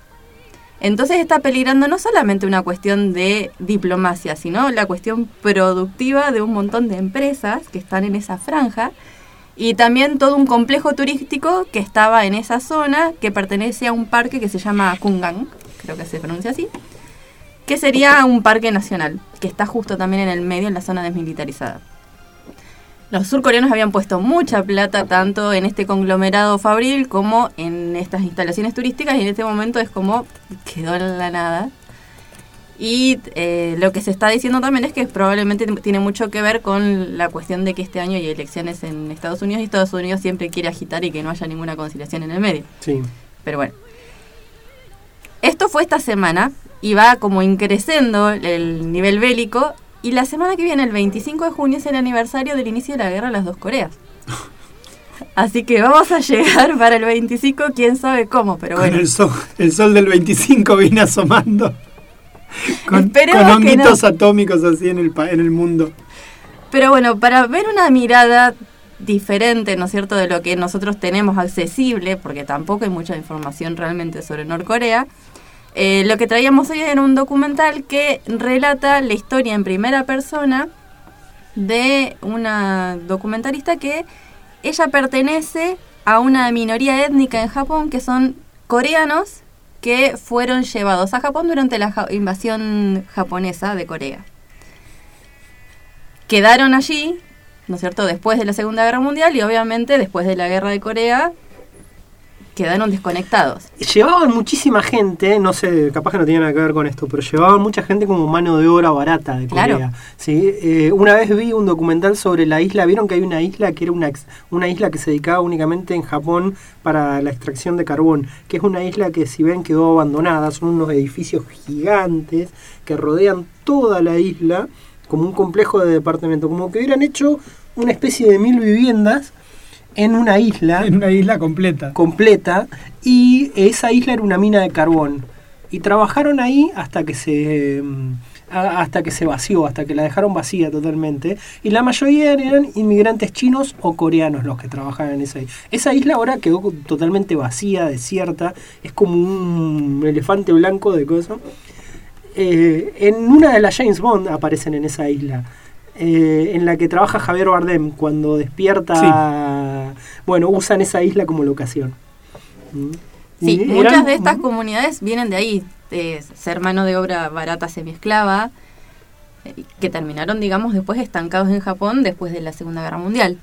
Entonces está peligrando no solamente una cuestión de diplomacia, sino la cuestión productiva de un montón de empresas que están en esa franja y también todo un complejo turístico que estaba en esa zona que pertenece a un parque que se llama Kungang, creo que se pronuncia así, que sería un parque nacional, que está justo también en el medio, en la zona desmilitarizada. Los surcoreanos habían puesto mucha plata tanto en este conglomerado fabril como en estas instalaciones turísticas y en este momento es como quedó en la nada. Y eh, lo que se está diciendo también es que probablemente tiene mucho que ver con la cuestión de que este año hay elecciones en Estados Unidos y Estados Unidos siempre quiere agitar y que no haya ninguna conciliación en el medio. Sí. Pero bueno. Esto fue esta semana y va como increciendo el nivel bélico y la semana que viene, el 25 de junio, es el aniversario del inicio de la guerra de las dos Coreas. Así que vamos a llegar para el 25, quién sabe cómo, pero bueno. Con el, sol, el sol del 25 viene asomando. Con, con honguitos no. atómicos así en el, en el mundo. Pero bueno, para ver una mirada diferente, ¿no es cierto?, de lo que nosotros tenemos accesible, porque tampoco hay mucha información realmente sobre Norcorea, eh, lo que traíamos hoy era un documental que relata la historia en primera persona de una documentalista que ella pertenece a una minoría étnica en Japón que son coreanos que fueron llevados a Japón durante la ja- invasión japonesa de Corea quedaron allí, ¿no es cierto?, después de la Segunda Guerra Mundial y obviamente después de la Guerra de Corea quedaron desconectados. Llevaban muchísima gente, no sé, capaz que no tenía nada que ver con esto, pero llevaban mucha gente como mano de obra barata de Corea. Claro. ¿sí? Eh, una vez vi un documental sobre la isla, vieron que hay una isla que era una, ex- una isla que se dedicaba únicamente en Japón para la extracción de carbón, que es una isla que si ven quedó abandonada, son unos edificios gigantes que rodean toda la isla como un complejo de departamento, como que hubieran hecho una especie de mil viviendas en una isla. En una isla completa. Completa. Y esa isla era una mina de carbón. Y trabajaron ahí hasta que se. mm, hasta que se vació, hasta que la dejaron vacía totalmente. Y la mayoría eran inmigrantes chinos o coreanos los que trabajaban en esa isla. Esa isla ahora quedó totalmente vacía, desierta. Es como un elefante blanco de cosas. Eh, en una de las James Bond aparecen en esa isla. eh, en la que trabaja Javier Bardem cuando despierta. Bueno, usan esa isla como locación. Mm. Sí, muchas de estas comunidades vienen de ahí, de ser mano de obra barata semiesclava, eh, que terminaron, digamos, después estancados en Japón después de la Segunda Guerra Mundial.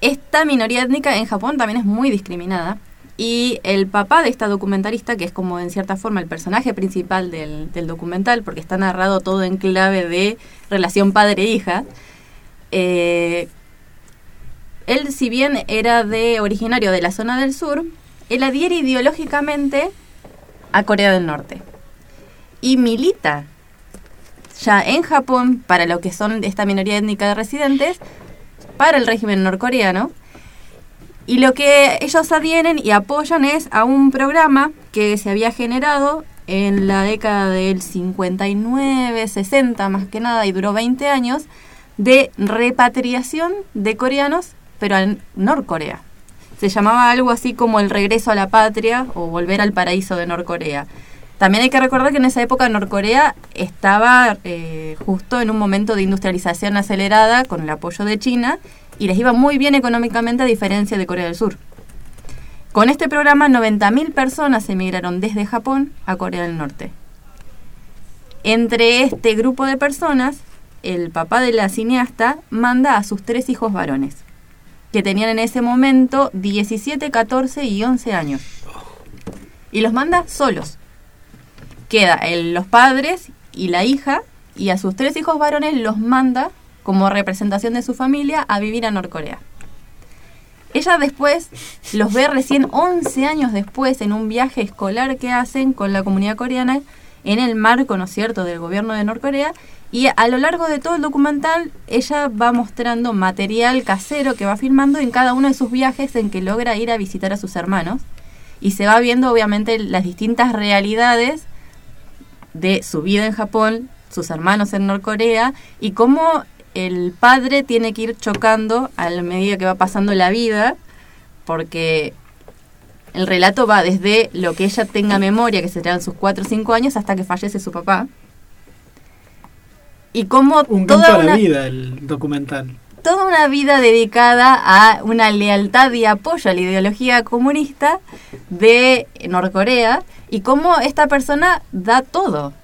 Esta minoría étnica en Japón también es muy discriminada. Y el papá de esta documentalista, que es como en cierta forma el personaje principal del, del documental, porque está narrado todo en clave de relación padre-hija, eh, él si bien era de originario de la zona del sur, él adhiere ideológicamente a Corea del Norte. Y milita ya en Japón para lo que son esta minoría étnica de residentes, para el régimen norcoreano. Y lo que ellos adhieren y apoyan es a un programa que se había generado en la década del 59, 60 más que nada, y duró 20 años, de repatriación de coreanos, pero en Norcorea. Se llamaba algo así como el regreso a la patria o volver al paraíso de Norcorea. También hay que recordar que en esa época Norcorea estaba eh, justo en un momento de industrialización acelerada con el apoyo de China y les iba muy bien económicamente a diferencia de Corea del Sur. Con este programa 90.000 personas emigraron desde Japón a Corea del Norte. Entre este grupo de personas, el papá de la cineasta manda a sus tres hijos varones, que tenían en ese momento 17, 14 y 11 años. Y los manda solos. Queda el- los padres y la hija, y a sus tres hijos varones los manda como representación de su familia a vivir a Norcorea. Ella después los ve recién 11 años después en un viaje escolar que hacen con la comunidad coreana en el marco, ¿no es cierto?, del gobierno de Norcorea. Y a lo largo de todo el documental, ella va mostrando material casero que va filmando en cada uno de sus viajes en que logra ir a visitar a sus hermanos. Y se va viendo, obviamente, las distintas realidades de su vida en Japón, sus hermanos en Norcorea, y cómo el padre tiene que ir chocando a medida que va pasando la vida, porque el relato va desde lo que ella tenga memoria, que serán sus 4 o 5 años, hasta que fallece su papá. Y cómo Un toda canto a la una, vida el documental. toda una vida dedicada a una lealtad y apoyo a la ideología comunista de Norcorea y cómo esta persona da todo.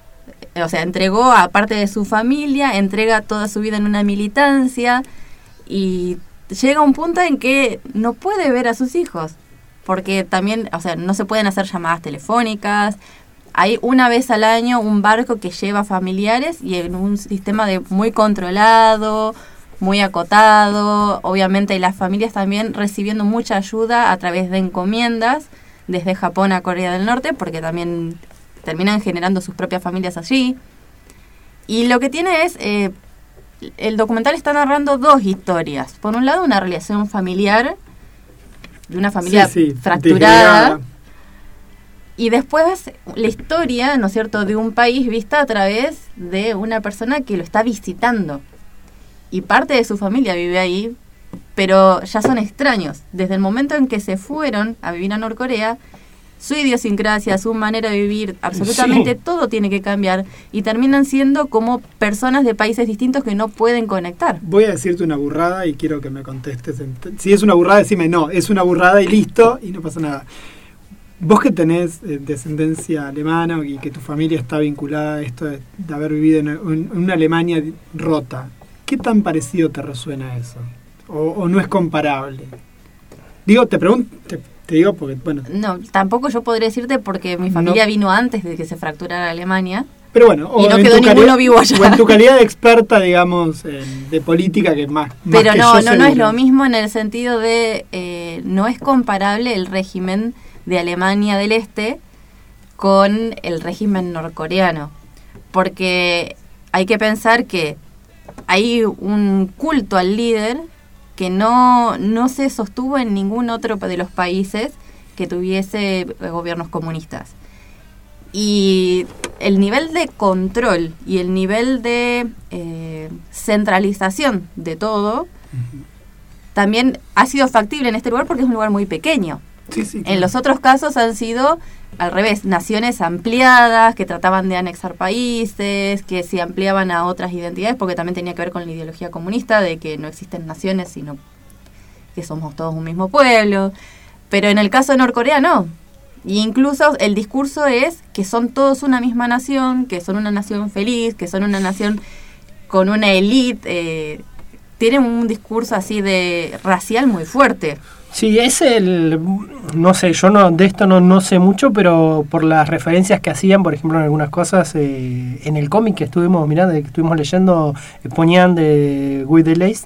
O sea, entregó a parte de su familia, entrega toda su vida en una militancia y llega a un punto en que no puede ver a sus hijos porque también, o sea, no se pueden hacer llamadas telefónicas. Hay una vez al año un barco que lleva familiares y en un sistema de muy controlado, muy acotado. Obviamente las familias también recibiendo mucha ayuda a través de encomiendas desde Japón a Corea del Norte, porque también terminan generando sus propias familias allí. Y lo que tiene es, eh, el documental está narrando dos historias. Por un lado, una relación familiar, de una familia Sí, sí, fracturada. Y después la historia, ¿no es cierto?, de un país vista a través de una persona que lo está visitando. Y parte de su familia vive ahí, pero ya son extraños. Desde el momento en que se fueron a vivir a Norcorea, su idiosincrasia, su manera de vivir, absolutamente Sí. todo tiene que cambiar. Y terminan siendo como personas de países distintos que no pueden conectar. Voy a decirte una burrada y quiero que me contestes. Si es una burrada, decime no, es una burrada y listo y no pasa nada. Vos que tenés eh, descendencia alemana y que tu familia está vinculada a esto de, de haber vivido en, en una Alemania rota, ¿qué tan parecido te resuena eso? ¿O, o no es comparable? Digo, te pregunto, te, te digo porque, bueno, No, tampoco yo podría decirte porque mi familia vino antes de que se fracturara Alemania. pero bueno, Y no quedó ninguno calidad- vivo allá. o en tu calidad de experta, digamos, en- de política, que más, más Pero que no, yo no, no es lo mismo en el sentido de eh, no es comparable el régimen de Alemania del Este con el régimen norcoreano, porque hay que pensar que hay un culto al líder que no, no se sostuvo en ningún otro de los países que tuviese eh, gobiernos comunistas. Y el nivel de control y el nivel de eh, centralización de todo también ha sido factible en este lugar porque es un lugar muy pequeño. Sí, sí, En los otros casos han sido al revés, naciones ampliadas que trataban de anexar países, que se ampliaban a otras identidades, porque también tenía que ver con la ideología comunista de que no existen naciones, sino que somos todos un mismo pueblo. Pero en el caso de Norcorea no. Y incluso el discurso es que son todos una misma nación, que son una nación feliz, que son una nación con una élite. Eh, tienen un discurso así de racial muy fuerte. Sí, es el, no sé, yo no de esto no, no sé mucho, pero por las referencias que hacían, por ejemplo, en algunas cosas, eh, en el cómic que estuvimos mirando, que estuvimos leyendo, eh, Poñan de Guy Delace,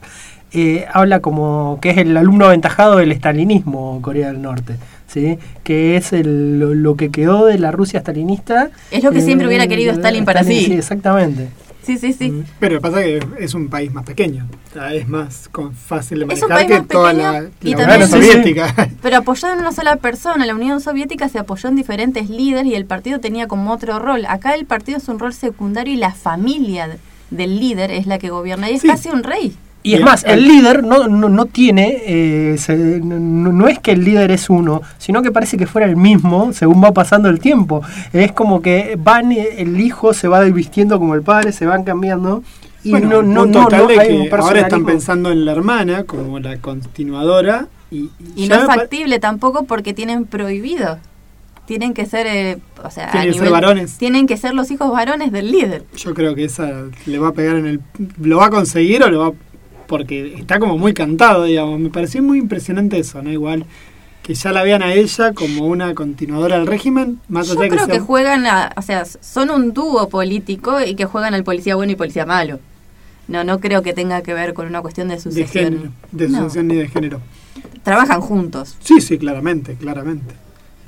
eh, habla como que es el alumno aventajado del estalinismo Corea del Norte, ¿sí? que es el- lo, lo que quedó de la Rusia stalinista. Es lo que siempre hubiera querido Stalin para sí. Sí, exactamente. Sí, sí, sí. Pero pasa que es un país más pequeño. Es más fácil de Es un manejar país que más toda pequeño la, y la también- Unión Soviética. Pero apoyado en una sola persona. La Unión Soviética se apoyó en diferentes líderes y el partido tenía como otro rol. Acá el partido es un rol secundario y la familia del líder es la que gobierna y es casi un rey. Y es más, el líder no, no, no tiene, eh, se- no, no es que el líder es uno, sino que parece que fuera el mismo según va pasando el tiempo. Es como que van, eh, el hijo se va vistiendo como el padre, se van cambiando. Y Bueno, no, no, punto no, tal no de hay que un ahora están pensando en la hermana como la continuadora y, Y no es factible tampoco porque tienen prohibido. Tienen que ser, eh, o sea, a Tienen que ser varones. Tienen que ser los hijos varones del líder. Yo creo que esa le va a pegar en el... ¿Lo va a conseguir o lo va...? Porque está como muy cantado, digamos. Me pareció muy impresionante eso, ¿no? Igual que ya la vean a ella como una continuadora del régimen, más Yo allá creo que juegan, a- o sea, son un dúo político y que juegan al policía bueno y policía malo. No, no creo que tenga que ver con una cuestión de de sucesión. género, de No. sucesión ni de género. Trabajan juntos. Sí, sí, claramente, claramente.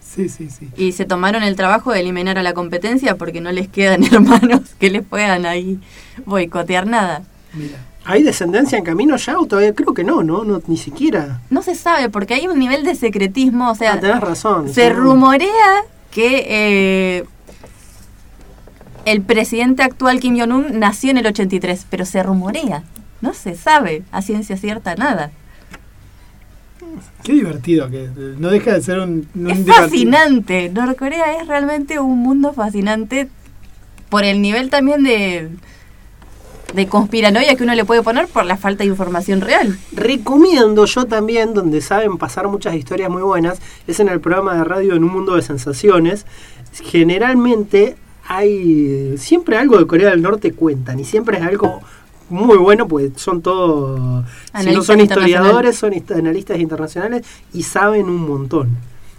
Sí, sí, sí. Y se tomaron el trabajo de eliminar a la competencia porque no les quedan hermanos que les puedan ahí boicotear nada. Mira. ¿Hay descendencia en camino ya o todavía? Creo que no, ¿no? no ni siquiera. No se sabe porque hay un nivel de secretismo, o sea, Ah, tenés razón. se sí. rumorea que eh, el presidente actual Kim Jong-un nació en el 83, pero se rumorea, no se sabe a ciencia cierta nada. Qué divertido que no deja de ser un, un Es divertido- fascinante, Norcorea es realmente un mundo fascinante por el nivel también de, de conspiranoia que uno le puede poner por la falta de información real. Recomiendo yo también, donde saben pasar muchas historias muy buenas, es en el programa de radio En un Mundo de Sensaciones. Generalmente hay siempre algo de Corea del Norte cuentan y siempre es algo muy bueno, pues son todos, si no son historiadores, son analistas internacionales y saben un montón.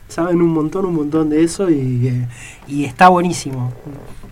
Saben un montón, un montón de eso y, eh, y está buenísimo.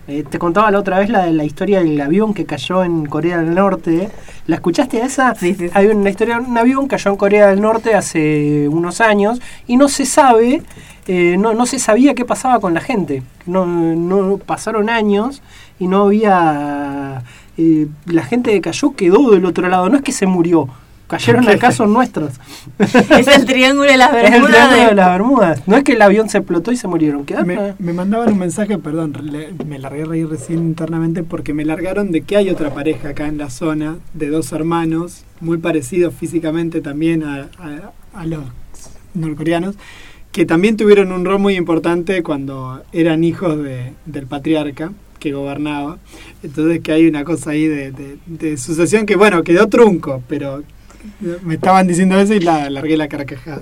Eh, te contaba la otra vez la, la historia del avión que cayó en Corea del Norte. ¿La escuchaste esa? Hay una historia de un avión que cayó en Corea del Norte hace unos años y no se sabe, eh, no, no se sabía qué pasaba con la gente. No, no pasaron años y no había... eh, la gente que cayó quedó del otro lado, no es que se murió. Cayeron acá, son nuestros. Es el triángulo de las Es el Bermudas. triángulo de- de las Bermudas. No es que el avión se explotó y se murieron. Quedaron Me, me mandaban un mensaje, perdón, le- me largué a reír recién internamente porque me largaron de que hay otra pareja acá en la zona de dos hermanos muy parecidos físicamente también a, a- a los norcoreanos que también tuvieron un rol muy importante cuando eran hijos de- del patriarca que gobernaba. Entonces que hay una cosa ahí de, de- de sucesión que, bueno, quedó trunco, pero me estaban diciendo eso y la largué la carcajada.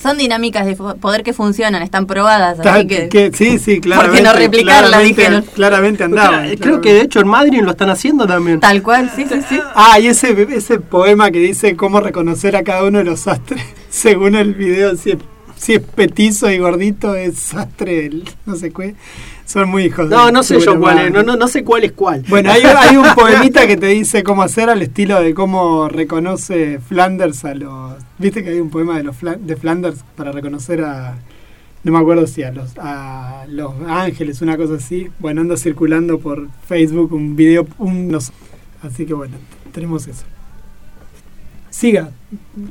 Son dinámicas de poder que funcionan, están probadas, así que... que- sí, sí, claramente. ¿Por qué no replicarla? claramente- Dijeron. Claramente andaban. Cla- Creo que de hecho en Madrid lo están haciendo también. Tal cual, sí, sí, sí. Ah, y ese, ese poema que dice cómo reconocer a cada uno de los sastres, según el video, si es, si es petizo y gordito, es sastre, el no sé qué. Son muy hijos de- No, no sé yo cuál es, no, no, no sé cuál es cuál. Bueno, hay, hay un poemita que te dice cómo hacer al estilo de cómo reconoce Flanders a los... ¿Viste que hay un poema de, los Fla- de Flanders para reconocer a... No me acuerdo si a los, a los ángeles, una cosa así. Bueno, anda circulando por Facebook un video, un, no sé. Así que bueno, tenemos eso. Siga,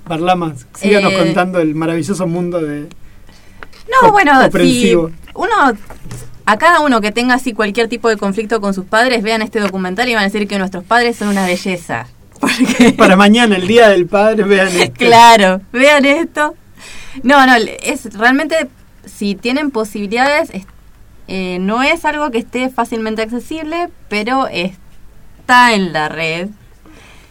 Parlamas, síganos Eh, contando el maravilloso mundo de... No, bueno, si uno, a cada uno que tenga así cualquier tipo de conflicto con sus padres, vean este documental y van a decir que nuestros padres son una belleza. Para mañana, el Día del Padre, vean esto. Claro, vean esto. No, no, es realmente, si tienen posibilidades, es- eh, no es algo que esté fácilmente accesible, pero está en la red,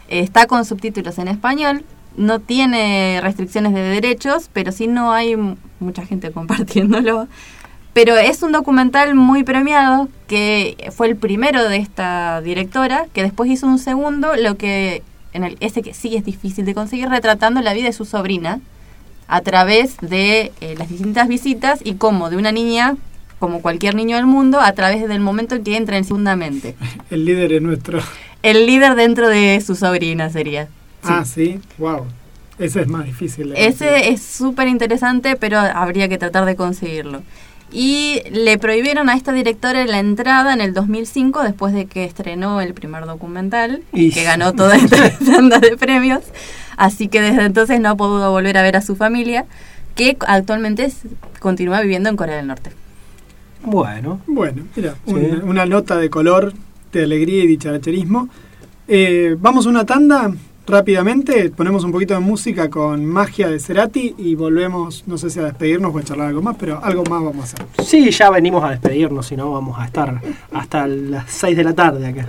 está con subtítulos en español, no tiene restricciones de derechos, pero sí no hay mucha gente compartiéndolo. Pero es un documental muy premiado, que fue el primero de esta directora, que después hizo un segundo, lo que en el ese que sí es difícil de conseguir, retratando la vida de su sobrina a través de eh, las distintas visitas y cómo de una niña, como cualquier niño del mundo, a través del momento en que entra en segundamente. El líder es nuestro. El líder dentro de su sobrina sería. Ah, sí, wow. Ese es más difícil. Ese es súper interesante, pero habría que tratar de conseguirlo. Y le prohibieron a esta directora la entrada en el 2005 después de que estrenó el primer documental y que ganó toda esta tanda de premios. Así que desde entonces no ha podido volver a ver a su familia, que actualmente es- continúa viviendo en Corea del Norte. Bueno. Bueno, mira, Sí. un- una nota de color, de alegría y dicharacherismo. Eh, vamos a una tanda rápidamente, ponemos un poquito de música con magia de Cerati y volvemos, no sé si a despedirnos o a charlar algo más, pero algo más vamos a hacer. Sí, ya venimos a despedirnos, si no vamos a estar hasta las 6 de la tarde acá.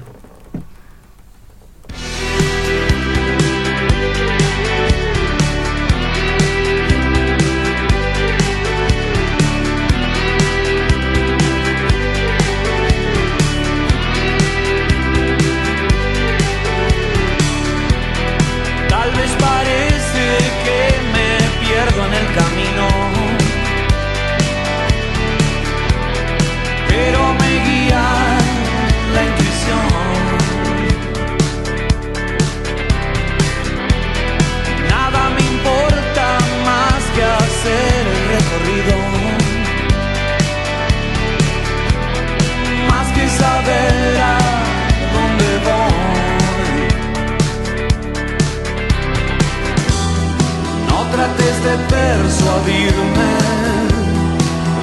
Persuadirme,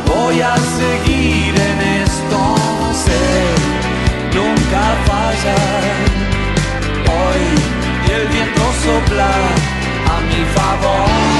voy a seguir en esto, sé, nunca fallar. Hoy y el viento sopla a mi favor.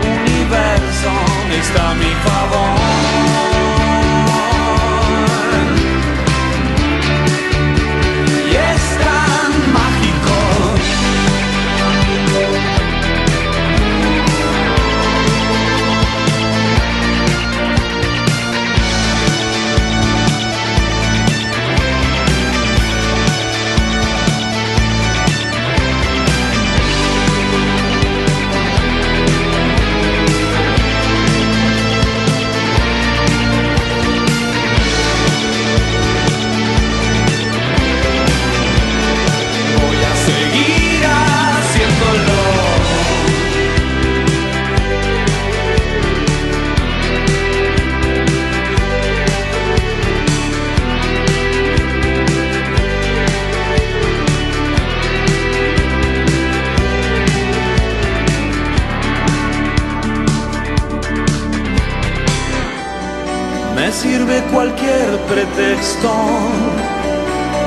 Universo está a mi favor.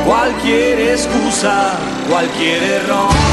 Cualquier excusa, cualquier error.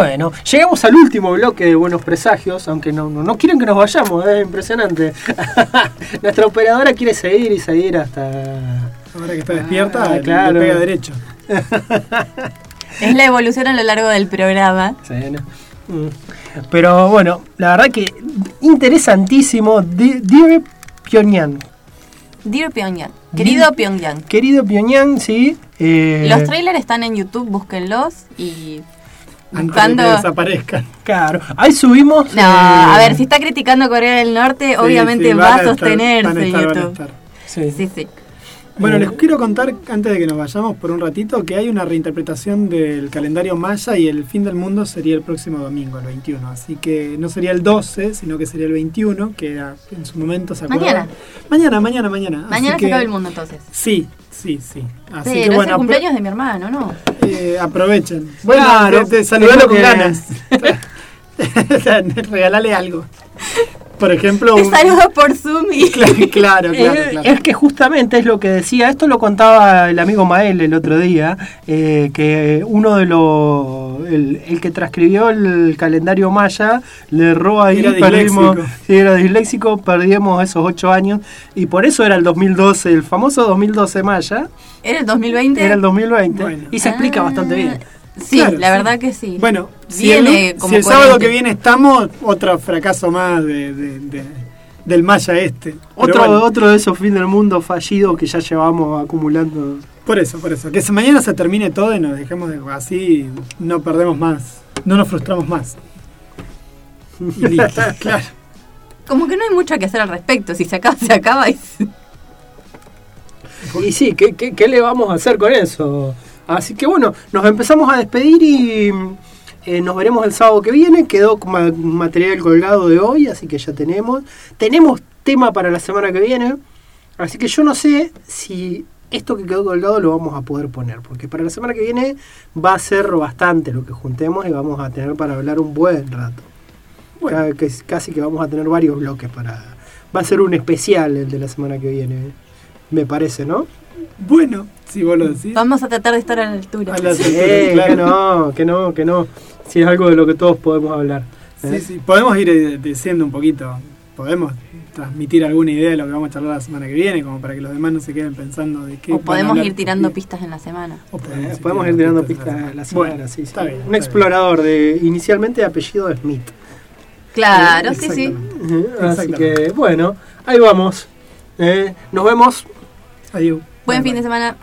Bueno, llegamos al último bloque de Buenos Presagios, aunque no, no, no quieren que nos vayamos, es impresionante. Nuestra operadora quiere seguir y seguir hasta... Ahora que está despierta, Ah, claro. le pega derecho. Es la evolución a lo largo del programa. Sí, ¿no? Mm. Pero bueno, la verdad que interesantísimo. Dear Pyongyang. Dear Pyongyang. Querido Pyongyang. Querido Pyongyang, sí. eh, Los trailers están en YouTube, búsquenlos y antes de que desaparezcan. Claro, ahí subimos. No, eh, a ver, si está criticando Corea del Norte, obviamente sí, va a sostenerse van a estar, van a YouTube. estar. Sí. Sí, sí. Bueno, Eh, les quiero contar, antes de que nos vayamos por un ratito, que hay una reinterpretación del calendario maya y el fin del mundo sería el próximo domingo, el 21. Así que no sería el 12, sino que sería el 21, que era- en su momento se acuerdan. Mañana. Mañana, mañana, mañana. Mañana Así se que- acaba el mundo entonces. Sí, sí, sí. Así Pero que es el bueno, cumpleaños de mi hermano, ¿no? eh, aprovechen. Bueno, Claro, te, te saludalo con ganas. Regalale algo. Por ejemplo, Te un- saludo por Zoom y... claro, claro, claro, claro. Es que justamente es lo que decía, esto lo contaba el amigo Mael el otro día, eh, que uno de los, el, el que transcribió el calendario maya, le erró ahí, Era perdimos, disléxico. sí, era disléxico, perdimos esos ocho años, y por eso era el 2012, el famoso 2012 maya, ¿Era el 2020? era el 2020, Bueno. y se explica Ah, bastante bien. Sí, Claro, la sí. verdad que sí. Bueno, si el, Viene lu- como si el sábado coherente. que viene estamos, otro fracaso más de, de- de- del Maya este. Otro, bueno, otro de esos fin del mundo fallidos que ya llevamos acumulando. Por eso, por eso. Que mañana se termine todo y nos dejemos de así, no perdemos más. No nos frustramos más. Y listo, claro. Como que no hay mucho que hacer al respecto. Si se acaba, se acaba y... Y sí, ¿qué, qué, qué le vamos a hacer con eso? Así que bueno, nos empezamos a despedir y eh, nos veremos el sábado que viene. Quedó material colgado de hoy, así que ya tenemos. Tenemos tema para la semana que viene. Así que yo no sé si esto que quedó colgado lo vamos a poder poner. Porque para la semana que viene va a ser bastante lo que juntemos y vamos a tener para hablar un buen rato. Bueno. Ca- que es- casi que vamos a tener varios bloques para... Va a ser un especial el de la semana que viene, me parece, ¿no? Bueno, si vos lo decís. Vamos a tratar de estar a la altura. A la- Sí, claro. que no, que no, que no. Si es algo de lo que todos podemos hablar. ¿eh? Sí, sí. Podemos ir eh, diciendo un poquito. Podemos transmitir alguna idea de lo que vamos a charlar la semana que viene, como para que los demás no se queden pensando de qué. O podemos ir tirando pistas en la semana. O Eh, podemos ir tirando pistas a la semana, Bueno, sí, sí. está bien, Un está explorador de inicialmente de apellido Smith. Claro, sí, sí. Así que, bueno, ahí vamos. Eh, nos vemos. Adiós. Buen Bye, fin bye. de semana.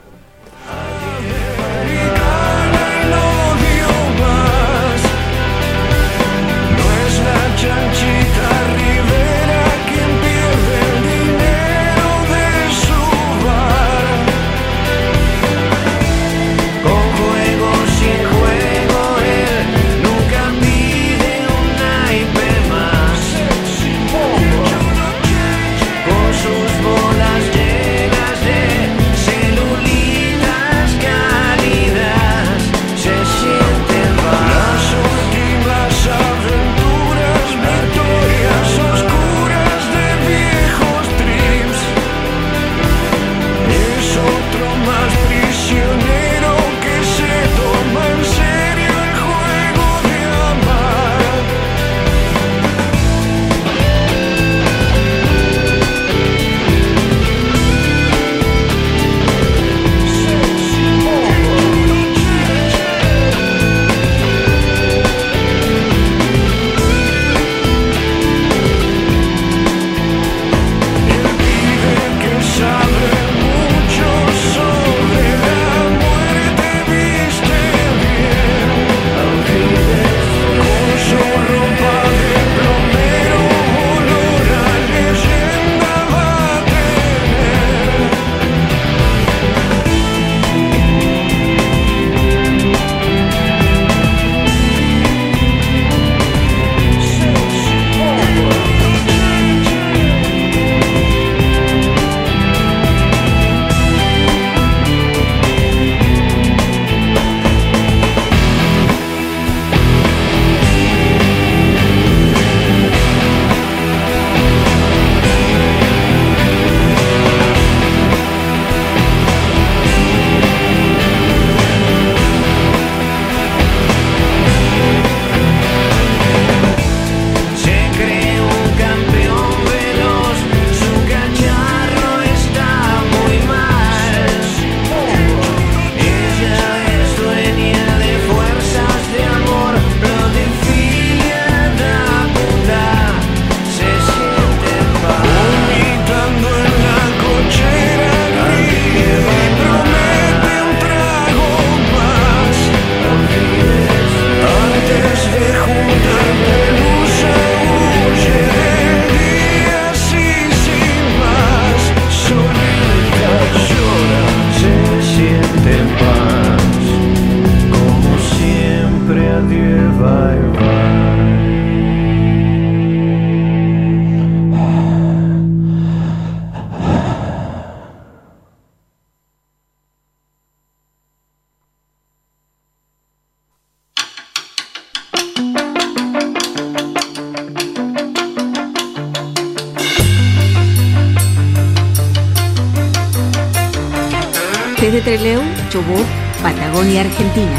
Patagonia, Argentina.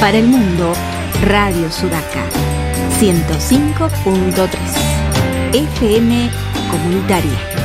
Para el mundo, Radio Sudaca. 105.3. FM Comunitaria.